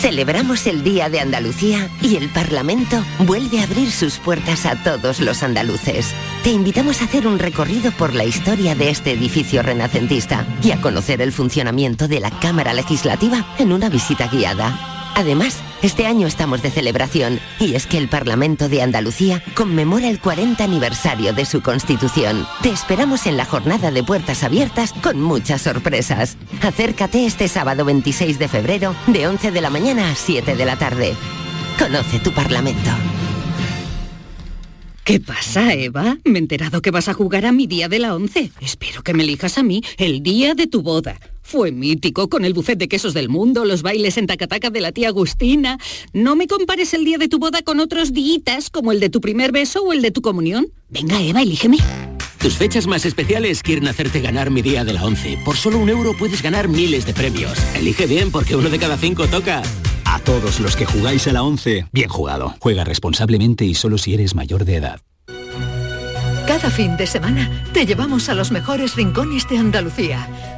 Celebramos el Día de Andalucía y el Parlamento vuelve a abrir sus puertas a todos los andaluces. Te invitamos a hacer un recorrido por la historia de este edificio renacentista y a conocer el funcionamiento de la Cámara Legislativa en una visita guiada. Además, este año estamos de celebración y es que el Parlamento de Andalucía conmemora el 40 aniversario de su constitución. Te esperamos en la jornada de puertas abiertas con muchas sorpresas. Acércate este sábado 26 de febrero de 11 de la mañana a 7 de la tarde. Conoce tu Parlamento. ¿Qué pasa, Eva? Me he enterado que vas a jugar a mi día de la once. Espero que me elijas a mí el día de tu boda. Fue mítico con el buffet de quesos del mundo, los bailes en tacataca de la tía Agustina. No me compares el día de tu boda con otros días como el de tu primer beso o el de tu comunión. Venga, Eva, elígeme. Tus fechas más especiales quieren hacerte ganar mi día de la 11. Por solo un euro puedes ganar miles de premios. Elige bien porque uno de cada cinco toca. A todos los que jugáis a la 11, bien jugado. Juega responsablemente y solo si eres mayor de edad. Cada fin de semana te llevamos a los mejores rincones de Andalucía,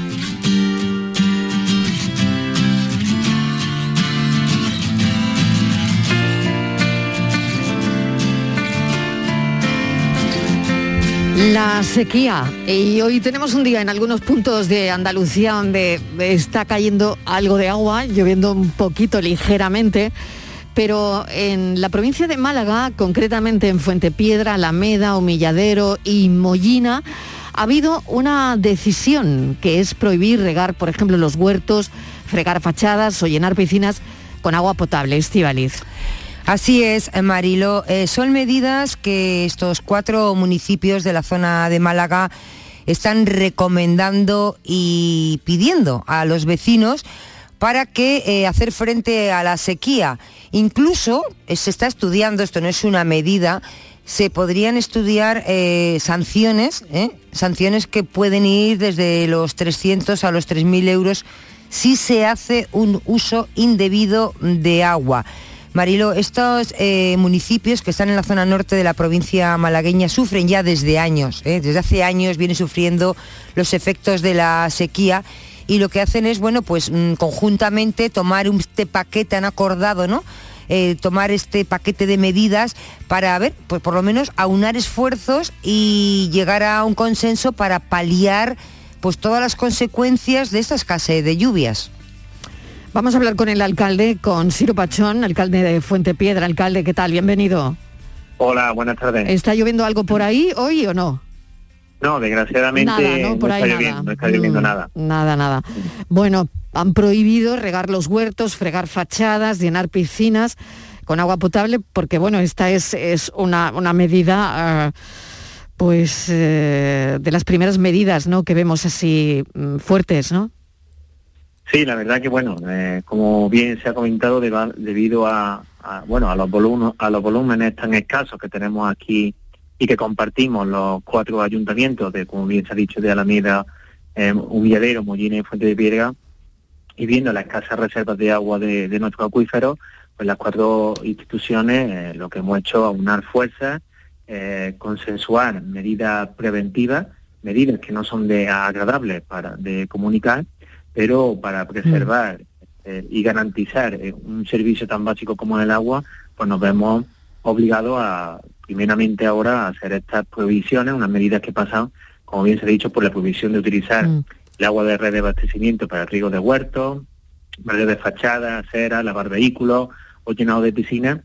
La sequía. Y hoy tenemos un día en algunos puntos de Andalucía donde está cayendo algo de agua, lloviendo un poquito ligeramente. Pero en la provincia de Málaga, concretamente en Fuentepiedra, Alameda, Humilladero y Mollina, ha habido una decisión que es prohibir regar, por ejemplo, los huertos, fregar fachadas o llenar piscinas con agua potable. Estivaliz. Así es, Marilo. Eh, son medidas que estos cuatro municipios de la zona de Málaga están recomendando y pidiendo a los vecinos para que eh, hacer frente a la sequía. Incluso eh, se está estudiando, esto no es una medida, se podrían estudiar sanciones, sanciones que pueden ir desde los 300 a los 3.000 euros si se hace un uso indebido de agua. Marilo, estos eh, municipios que están en la zona norte de la provincia malagueña sufren ya desde años, ¿eh? desde hace años vienen sufriendo los efectos de la sequía y lo que hacen es, bueno, pues mm, conjuntamente tomar este paquete, han acordado, ¿no? Eh, tomar este paquete de medidas para ver, pues por lo menos aunar esfuerzos y llegar a un consenso para paliar pues todas las consecuencias de esta escasez de lluvias. Vamos a hablar con el alcalde, con Ciro Pachón, alcalde de Fuente Piedra. Alcalde, ¿qué tal? Bienvenido. Hola, buenas tardes. ¿Está lloviendo algo por ahí hoy o no? No, desgraciadamente Nada, ¿no? Por no ahí está nada. lloviendo, no está lloviendo Mm, nada. Nada, nada. Bueno, han prohibido regar los huertos, fregar fachadas, llenar piscinas con agua potable, porque bueno, esta es, es una, una medida, ah, pues, eh, de las primeras medidas, ¿no? Que vemos así mm, fuertes, ¿no? Sí, la verdad que bueno, eh, como bien se ha comentado, debido a, bueno a los volúmenes a los volúmenes tan escasos que tenemos aquí y que compartimos los cuatro ayuntamientos de, como bien se ha dicho, de Alameda, eh, Humilladero, Mollina y Fuente de Piedra, y viendo las escasas reservas de agua de, de nuestros acuíferos, pues las cuatro instituciones eh, lo que hemos hecho es aunar fuerzas, eh, consensuar medidas preventivas, medidas que no son de agradables para de comunicar, pero para preservar eh, y garantizar eh, un servicio tan básico como el agua, pues nos vemos obligados a, primeramente ahora, a hacer estas prohibiciones, unas medidas que pasan, como bien se ha dicho, por la prohibición de utilizar el agua de red de abastecimiento para riego de huertos, barrio de fachada, acera, lavar vehículos o llenado de piscinas,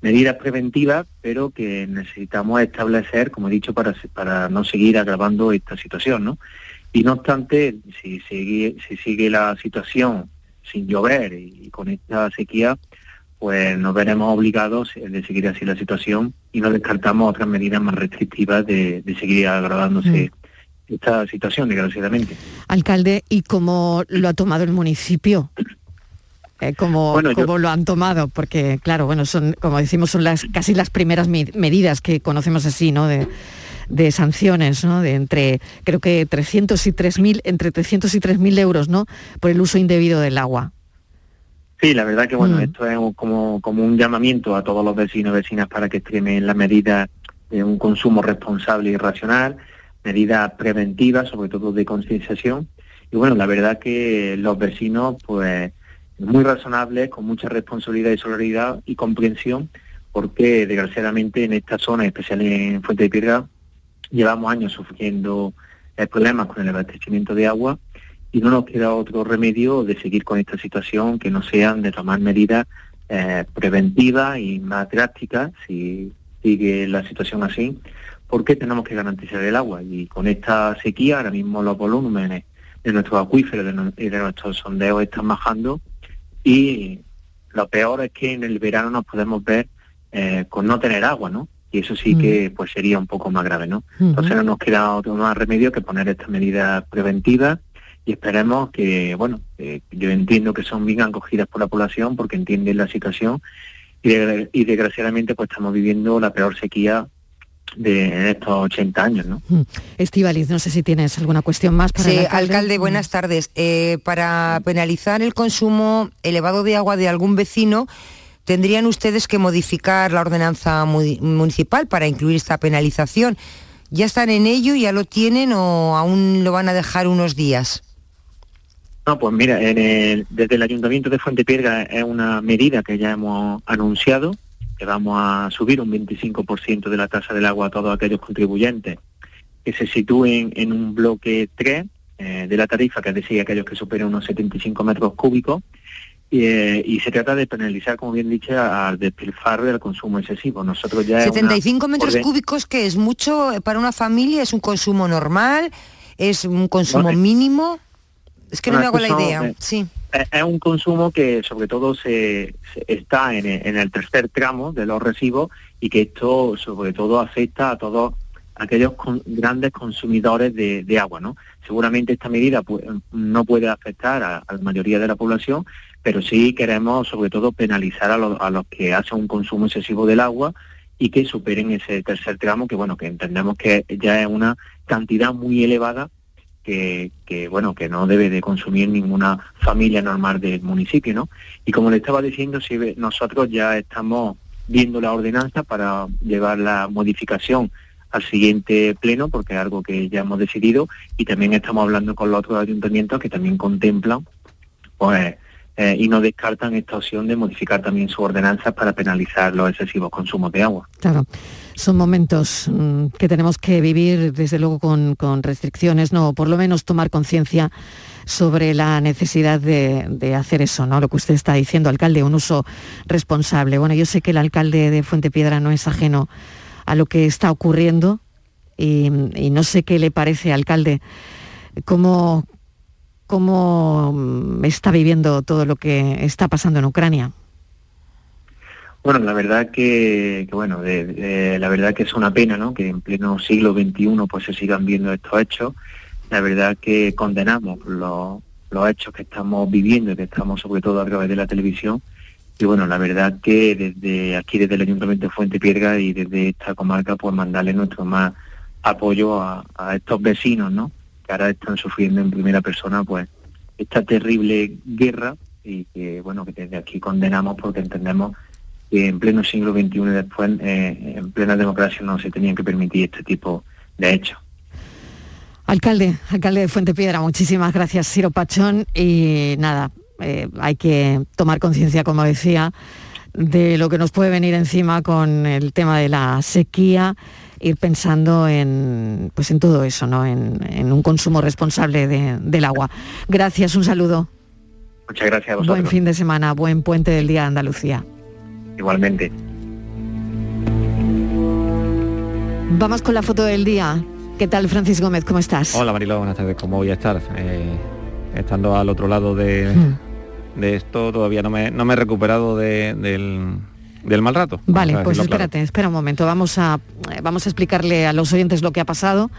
medidas preventivas, pero que necesitamos establecer, como he dicho, para, para no seguir agravando esta situación, ¿no? Y no obstante, si sigue, si sigue la situación sin llover y con esta sequía, pues nos veremos obligados de seguir así la situación y no descartamos otras medidas más restrictivas de, de seguir agravándose esta situación, desgraciadamente. Alcalde, ¿y cómo lo ha tomado el municipio? Eh, ¿Cómo, Bueno, yo- cómo lo han tomado? Porque, claro, bueno, son, como decimos, son las casi las primeras medidas que conocemos así, ¿no? De, de sanciones, ¿no? De entre, creo que 300 y 3.000, entre 300 y 3.000 euros, ¿no? Por el uso indebido del agua. Sí, la verdad que bueno, Mm. esto es como, como un llamamiento a todos los vecinos y vecinas para que extremen las medidas de un consumo responsable y racional, medidas preventivas, sobre todo de concienciación. Y bueno, la verdad que los vecinos, pues, muy razonables, con mucha responsabilidad y solidaridad y comprensión, porque desgraciadamente en esta zona, especial en Fuente de Piedra, llevamos años sufriendo problemas con el abastecimiento de agua y no nos queda otro remedio de seguir con esta situación que no sean de tomar medidas eh, preventivas y más drásticas si sigue la situación así, porque tenemos que garantizar el agua y con esta sequía ahora mismo los volúmenes de nuestros acuíferos y de nuestros sondeos están bajando y lo peor es que en el verano nos podemos ver eh, con no tener agua, ¿no? Y eso sí que pues sería un poco más grave, ¿no? Entonces no nos queda otro más remedio que poner estas medidas preventivas y esperemos que, bueno, eh, yo entiendo que son bien acogidas por la población porque entienden la situación y, de- y desgraciadamente pues estamos viviendo la peor sequía de estos 80 años, ¿no? Estivaliz, no sé si tienes alguna cuestión más para Sí, el alcalde, alcalde. buenas tardes. Eh, para penalizar el consumo elevado de agua de algún vecino, tendrían ustedes que modificar la ordenanza mu- municipal para incluir esta penalización. ¿Ya están en ello, ya lo tienen o aún lo van a dejar unos días? No, pues mira, desde el Ayuntamiento de Fuente Piedra es una medida que ya hemos anunciado, que vamos a subir un 25% de la tasa del agua a todos aquellos contribuyentes que se sitúen en un bloque 3 eh, de la tarifa, que es decir, aquellos que superen unos 75 metros cúbicos, eh, y se trata de penalizar, como bien dicho, al despilfarro y al consumo excesivo. Nosotros ya es una 75 metros orden- cúbicos que es mucho para una familia, es un consumo normal, es un consumo mínimo. Es que no me hago la idea. eh, Sí. Es es un consumo que sobre todo se, se- está en el, en el tercer tramo de los residuos y que esto sobre todo afecta a todos aquellos con- grandes consumidores de, de agua, ¿no? Seguramente esta medida pu- no puede afectar a, a la mayoría de la población, pero sí queremos sobre todo penalizar a, los- a los que hacen un consumo excesivo del agua y que superen ese tercer tramo, que bueno, que entendemos que ya es una cantidad muy elevada que, que, bueno que no debe de consumir ninguna familia normal del municipio, ¿no? Y como le estaba diciendo, ve- nosotros ya estamos viendo la ordenanza para llevar la modificación al siguiente pleno, porque es algo que ya hemos decidido, y también estamos hablando con los otros ayuntamientos que también contemplan, pues, eh, y no descartan esta opción de modificar también su ordenanza para penalizar los excesivos consumos de agua. Claro, son momentos mm, que tenemos que vivir, desde luego, con, con restricciones, no, o por lo menos tomar conciencia sobre la necesidad de, de hacer eso, ¿no? Lo que usted está diciendo, alcalde, un uso responsable. Bueno, yo sé que el alcalde de Fuente Piedra no es ajeno a lo que está ocurriendo y, y no sé qué le parece, alcalde, cómo, cómo mm, está viviendo todo lo que está pasando en Ucrania. Bueno, la verdad que, bueno, la verdad que es una pena, ¿no? Que en pleno siglo XXI pues se sigan viendo estos hechos. La verdad que condenamos los, los hechos que estamos viviendo y que estamos sobre todo a través de la televisión. Y bueno, la verdad que desde aquí, desde el Ayuntamiento de Fuente Piedra y desde esta comarca, pues mandarle nuestro más apoyo a estos vecinos, ¿no? Que ahora están sufriendo en primera persona, pues, esta terrible guerra y que, bueno, que desde aquí condenamos porque entendemos que en pleno siglo XXI y después, eh, en plena democracia, no se tenían que permitir este tipo de hechos. Alcalde, alcalde de Fuente Piedra, muchísimas gracias, Ciro Pachón. Y nada, eh, hay que tomar conciencia, como decía, de lo que nos puede venir encima con el tema de la sequía, ir pensando en, pues en todo eso, ¿no? en, en un consumo responsable de- del agua. Gracias, un saludo. Muchas gracias a vosotros. Buen fin de semana, buen puente del Día de Andalucía. Igualmente. Vamos con la foto del día. ¿Qué tal, Francis Gómez? ¿Cómo estás? Hola Mariló, buenas tardes. ¿Cómo voy a estar? Eh, estando al otro lado de, Hmm. de esto, todavía no me, no me he recuperado de- del, del mal rato. Vale, pues claro. espérate, espera un momento. Vamos a, vamos a explicarle a los oyentes lo que ha pasado.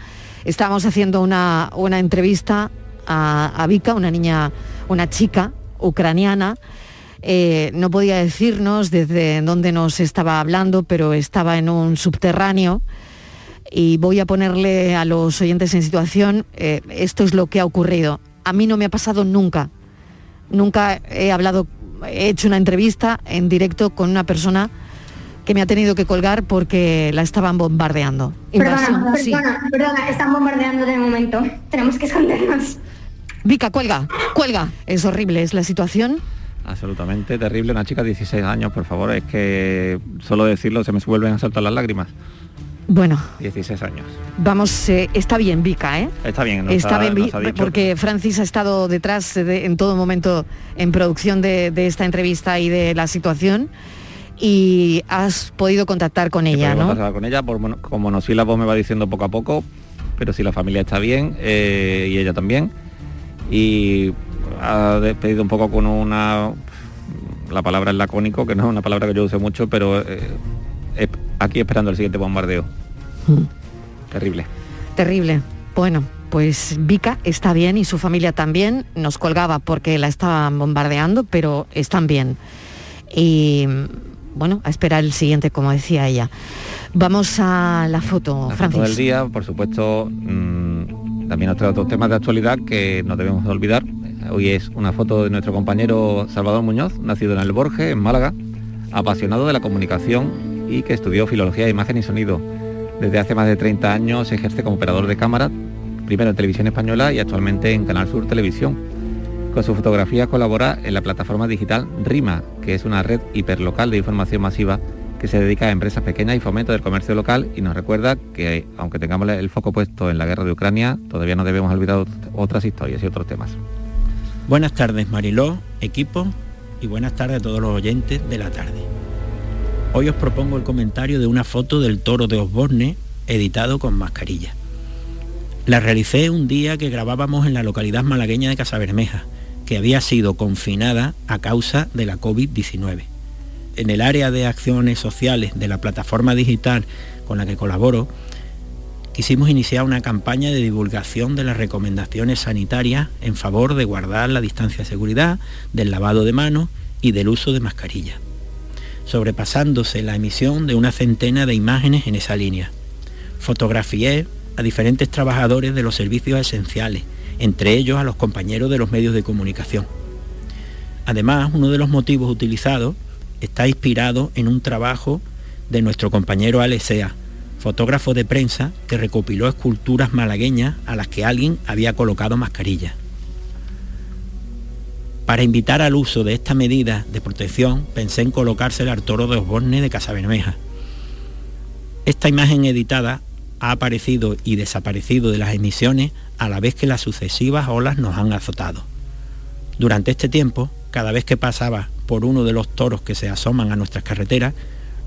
Estábamos haciendo una, una entrevista a, a Vika, una niña, una chica ucraniana. Eh, no podía decirnos desde dónde nos estaba hablando, pero estaba en un subterráneo. Y voy a ponerle a los oyentes en situación, eh, esto es lo que ha ocurrido. A mí no me ha pasado nunca. Nunca he hablado, he hecho una entrevista en directo con una persona que me ha tenido que colgar porque la estaban bombardeando. Perdona, Invasión, sí. perdona, perdona, están bombardeando de momento. Tenemos que escondernos. Vika, cuelga, cuelga. Es horrible, es la situación. Absolutamente terrible. Una chica de 16 años, por favor, es que solo decirlo se me vuelven a saltar las lágrimas. Bueno, 16 años. vamos, eh, está bien Vika, ¿eh? Está bien, Está bien, porque Francis ha estado detrás de- en todo momento en producción de, de esta entrevista y de la situación y has podido contactar con ella, ¿no? con ella, por mono- como monosílabo me va diciendo poco a poco, pero si la familia está bien eh, y ella también. Y ha despedido un poco con una, la palabra es lacónico, que no es una palabra que yo use mucho, pero eh, aquí esperando el siguiente bombardeo. Terrible. Terrible. Bueno, pues Vika está bien y su familia también. Nos colgaba porque la estaban bombardeando, pero están bien. Y bueno, a esperar el siguiente, como decía ella. Vamos a la foto, La Francis. foto del día, por supuesto, mm, también nos trae otros temas de actualidad que no debemos de olvidar. Hoy es una foto de nuestro compañero Salvador Muñoz, nacido en el Borges, en Málaga, apasionado de la comunicación y que estudió filología, imagen y sonido. Desde hace más de 30 años ejerce como operador de cámara, primero en Televisión Española y actualmente en Canal Sur Televisión. Con su fotografía colabora en la plataforma digital RIMA, que es una red hiperlocal de información masiva que se dedica a empresas pequeñas y fomento del comercio local y nos recuerda que aunque tengamos el foco puesto en la guerra de Ucrania, todavía no debemos olvidar otras historias y otros temas. Buenas tardes Mariló, equipo y buenas tardes a todos los oyentes de la tarde. Hoy os propongo el comentario de una foto del toro de Osborne editado con mascarilla. La realicé un día que grabábamos en la localidad malagueña de Casabermeja, que había sido confinada a causa de la COVID-19 en el área de acciones sociales de la plataforma digital con la que colaboro, quisimos iniciar una campaña de divulgación de las recomendaciones sanitarias en favor de guardar la distancia de seguridad, del lavado de manos y del uso de mascarilla, sobrepasándose la emisión de una centena de imágenes en esa línea. Fotografié a diferentes trabajadores de los servicios esenciales, entre ellos a los compañeros de los medios de comunicación. Además, uno de los motivos utilizados está inspirado en un trabajo de nuestro compañero Alesea, fotógrafo de prensa que recopiló esculturas malagueñas a las que alguien había colocado mascarilla. Para invitar al uso de esta medida de protección, pensé en colocársela al toro de Osborne de Casabermeja. Esta imagen editada ha aparecido y desaparecido de las emisiones a la vez que las sucesivas olas nos han azotado. Durante este tiempo, cada vez que pasaba por uno de los toros que se asoman a nuestras carreteras,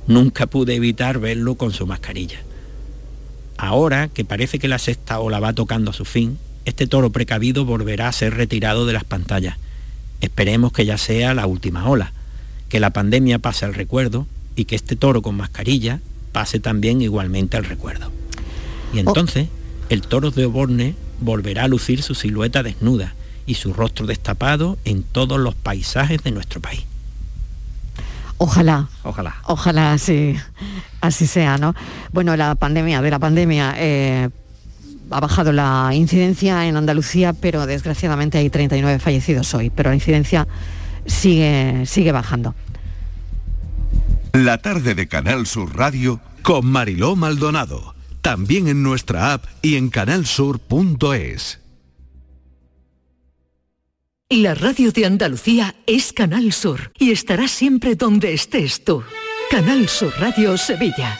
nunca pude evitar verlo con su mascarilla. Ahora que parece que la sexta ola va tocando a su fin, este toro precavido volverá a ser retirado de las pantallas. Esperemos que ya sea la última ola, que la pandemia pase al recuerdo y que este toro con mascarilla pase también igualmente al recuerdo. Y entonces el toro de Oborne volverá a lucir su silueta desnuda y su rostro destapado en todos los paisajes de nuestro país. Ojalá. Ojalá. Ojalá así, así sea, ¿no? Bueno, la pandemia, de la pandemia, eh, ha bajado la incidencia en Andalucía, pero desgraciadamente hay 39 fallecidos hoy, pero la incidencia sigue, sigue bajando. La tarde de Canal Sur Radio con Mariló Maldonado. También en nuestra app y en canalsur.es. La radio de Andalucía es Canal Sur y estará siempre donde estés tú. Canal Sur Radio Sevilla.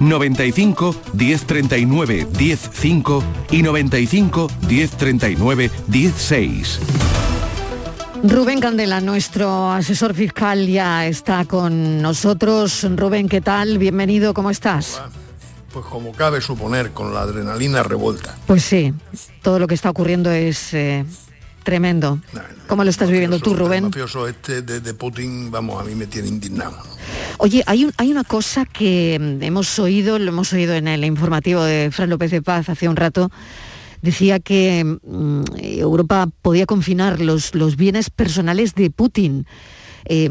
95 1039 105 y 95 1039 16. Rubén Candela, nuestro asesor fiscal, ya está con nosotros. Rubén, ¿qué tal? Bienvenido, ¿cómo estás? Pues como cabe suponer, con la adrenalina revuelta. Pues sí, todo lo que está ocurriendo es eh, tremendo. ¿Cómo lo estás viviendo tú, El Rubén? mafioso este de, de Putin, vamos, a mí me tiene indignado. Oye, hay, un- hay una cosa que mm, hemos oído, lo hemos oído en el informativo de Fran López de Paz hace un rato, decía que mm, Europa podía confinar los, los bienes personales de Putin. Eh,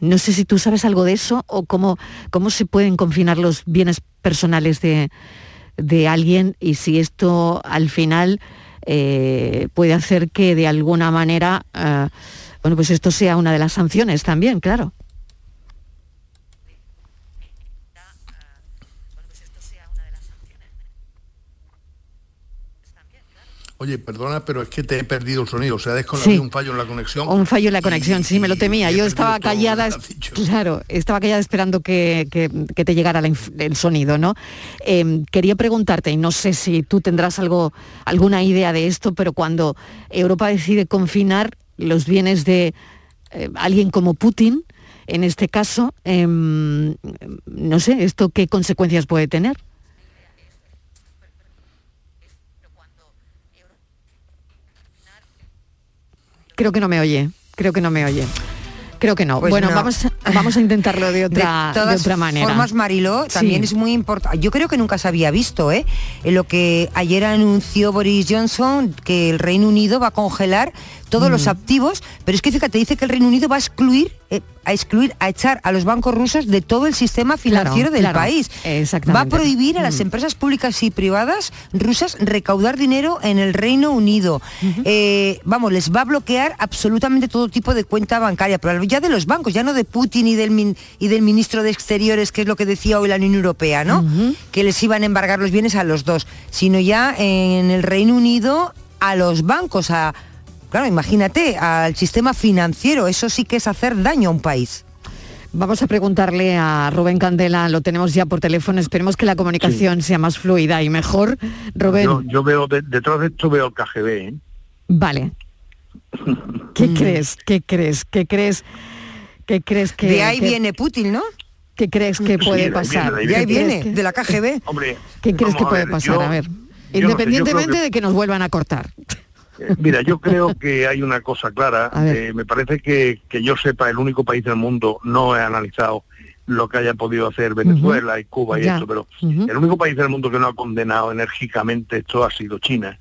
no sé si tú sabes algo de eso o cómo, cómo se pueden confinar los bienes personales de, de alguien y si esto al final eh, puede hacer que de alguna manera eh, bueno, pues esto sea una de las sanciones también, claro. Oye, perdona, pero es que te he perdido el sonido. O sea, ha sí. un fallo en la conexión. Un fallo en la conexión, sí, me lo temía. Yo estaba callada, claro, estaba callada esperando que, te llegara el sonido, ¿no? Em, quería preguntarte, y no sé si tú tendrás algo, alguna idea de esto, pero cuando Europa decide confinar los bienes de eh, alguien como Putin, en este caso, em, no sé, ¿esto qué consecuencias puede tener? Creo que no me oye, creo que no me oye. Creo que no. Pues bueno, no. Vamos, vamos a intentarlo de otra, de, todas otra manera. formas, Mariló, también Sí. es muy importante. Yo creo que nunca se había visto, ¿eh? En lo que ayer anunció Boris Johnson, que el Reino Unido va a congelar todos los activos, pero es que fíjate, dice que el Reino Unido va a excluir, eh, a excluir, a echar a los bancos rusos de todo el sistema financiero Claro, del claro. país. Exactamente. Va a prohibir a las Mm. empresas públicas y privadas rusas recaudar dinero en el Reino Unido. Eh, vamos, les va a bloquear absolutamente todo tipo de cuenta bancaria, pero ya de los bancos, ya no de Putin y del, min- y del ministro de Exteriores, que es lo que decía hoy la Unión Europea, ¿no? Que les iban a embargar los bienes a los dos, sino ya en el Reino Unido a los bancos, a, claro, imagínate, al sistema financiero, eso sí que es hacer daño a un país. Vamos a preguntarle a Rubén Candela, lo tenemos ya por teléfono, esperemos que la comunicación sea más fluida y mejor. Rubén, Yo, yo veo, de- detrás de esto veo el KGB, ¿eh? vale. ¿Qué crees? ¿Qué crees? ¿Qué crees? ¿Qué crees que de ahí que- viene Putin, ¿no? ¿Qué crees que puede pasar? viene, de ahí viene. de la KGB. Hombre, ¿Qué crees que puede ver, pasar? yo- a ver, no sé, independientemente que- de que nos vuelvan a cortar. Eh, Mira, yo creo que hay una cosa clara. eh, me parece que, que yo sepa, el único país del mundo, no he analizado lo que haya podido hacer Venezuela y Cuba y Ya. esto, pero el único país del mundo que no ha condenado enérgicamente esto ha sido China.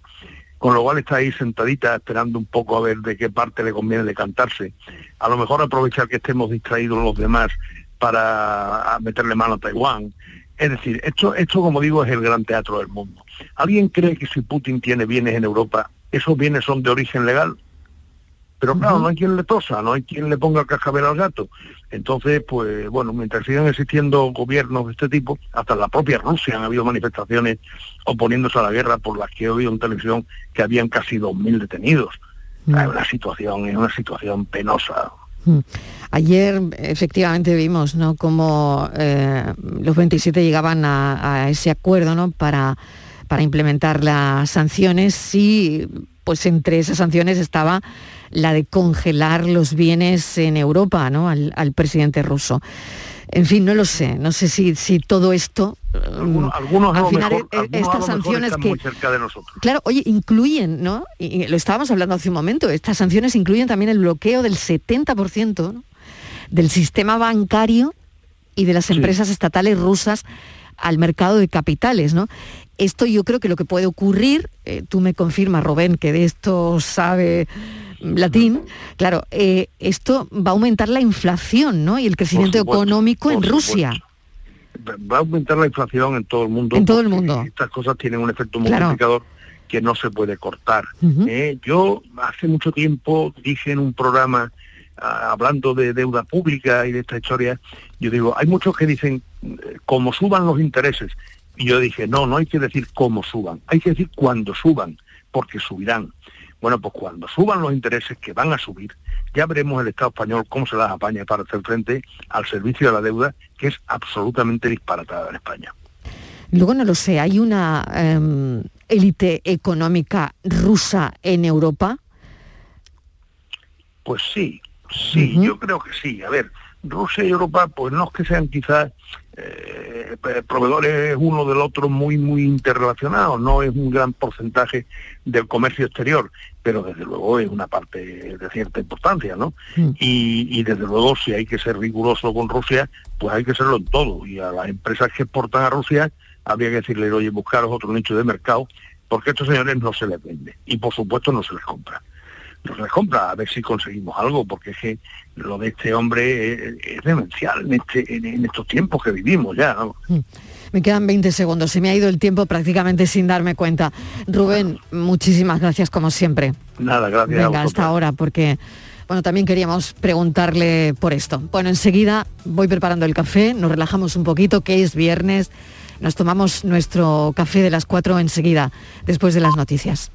Con lo cual está ahí sentadita esperando un poco a ver de qué parte le conviene decantarse. A lo mejor aprovechar que estemos distraídos los demás para meterle mano a Taiwán. Es decir, esto, esto como digo es el gran teatro del mundo. ¿Alguien cree que si Putin tiene bienes en Europa, esos bienes son de origen legal? Pero claro, no hay quien le tosa, no hay quien le ponga el cascabel al gato. Entonces, pues bueno, mientras sigan existiendo gobiernos de este tipo, hasta en la propia Rusia han habido manifestaciones oponiéndose a la guerra por las que he oído en televisión que habían casi 2.000 detenidos. Es una situación, es una situación penosa. Mm. Ayer efectivamente vimos ¿no? cómo eh, los 27 llegaban a, a ese acuerdo ¿no? para, para implementar las sanciones y pues entre esas sanciones estaba la de congelar los bienes en Europa ¿no? al, al presidente ruso. En fin, no lo sé, no sé si, si todo esto... mm, Algunos al final mejor, algunos a estas sanciones que muy cerca de nosotros. Claro, oye, incluyen, ¿no? Y y lo estábamos hablando hace un momento, estas sanciones incluyen también el bloqueo del 70% ¿no? del sistema bancario y de las empresas estatales rusas al mercado de capitales, ¿no? Esto yo creo que lo que puede ocurrir, eh, tú me confirmas, Robén, que de esto sabe latín, claro, eh, esto va a aumentar la inflación, ¿no? Y el crecimiento supuesto, económico en Rusia. va a aumentar la inflación en todo el mundo. En todo el mundo. Estas cosas tienen un efecto Claro. multiplicador que no se puede cortar. ¿eh? Yo hace mucho tiempo dije en un programa hablando de deuda pública y de esta historia, yo digo, hay muchos que dicen eh, como suban los intereses. Y yo dije, no, no hay que decir cómo suban, hay que decir cuándo suban, porque subirán. Bueno, pues cuando suban los intereses, que van a subir, ya veremos el Estado español cómo se las apaña para hacer frente al servicio de la deuda, que es absolutamente disparatada en España. Luego no lo sé, ¿hay una em, élite económica rusa en Europa? Pues sí, sí, yo creo que sí. A ver, Rusia y Europa, pues no es que sean quizás eh, pe- proveedores uno del otro muy, muy interrelacionados, no es un gran porcentaje del comercio exterior, pero desde luego es una parte de cierta importancia, ¿no? Y, y desde luego si hay que ser riguroso con Rusia, pues hay que serlo en todo. Y a las empresas que exportan a Rusia habría que decirle, oye, buscaros otro nicho de mercado, porque a estos señores no se les vende. Y por supuesto no se les compra no se les compra, a ver si conseguimos algo, porque es que lo de este hombre es, es demencial en, este, en, en estos tiempos que vivimos ya. ¿no? Me quedan 20 segundos, se me ha ido el tiempo prácticamente sin darme cuenta. Rubén, muchísimas gracias como siempre. Nada, gracias. Venga, hasta ahora, porque Bueno, también queríamos preguntarle por esto. Bueno, enseguida voy preparando el café, nos relajamos un poquito, que es viernes, nos tomamos nuestro café de las 4 enseguida, después de las noticias.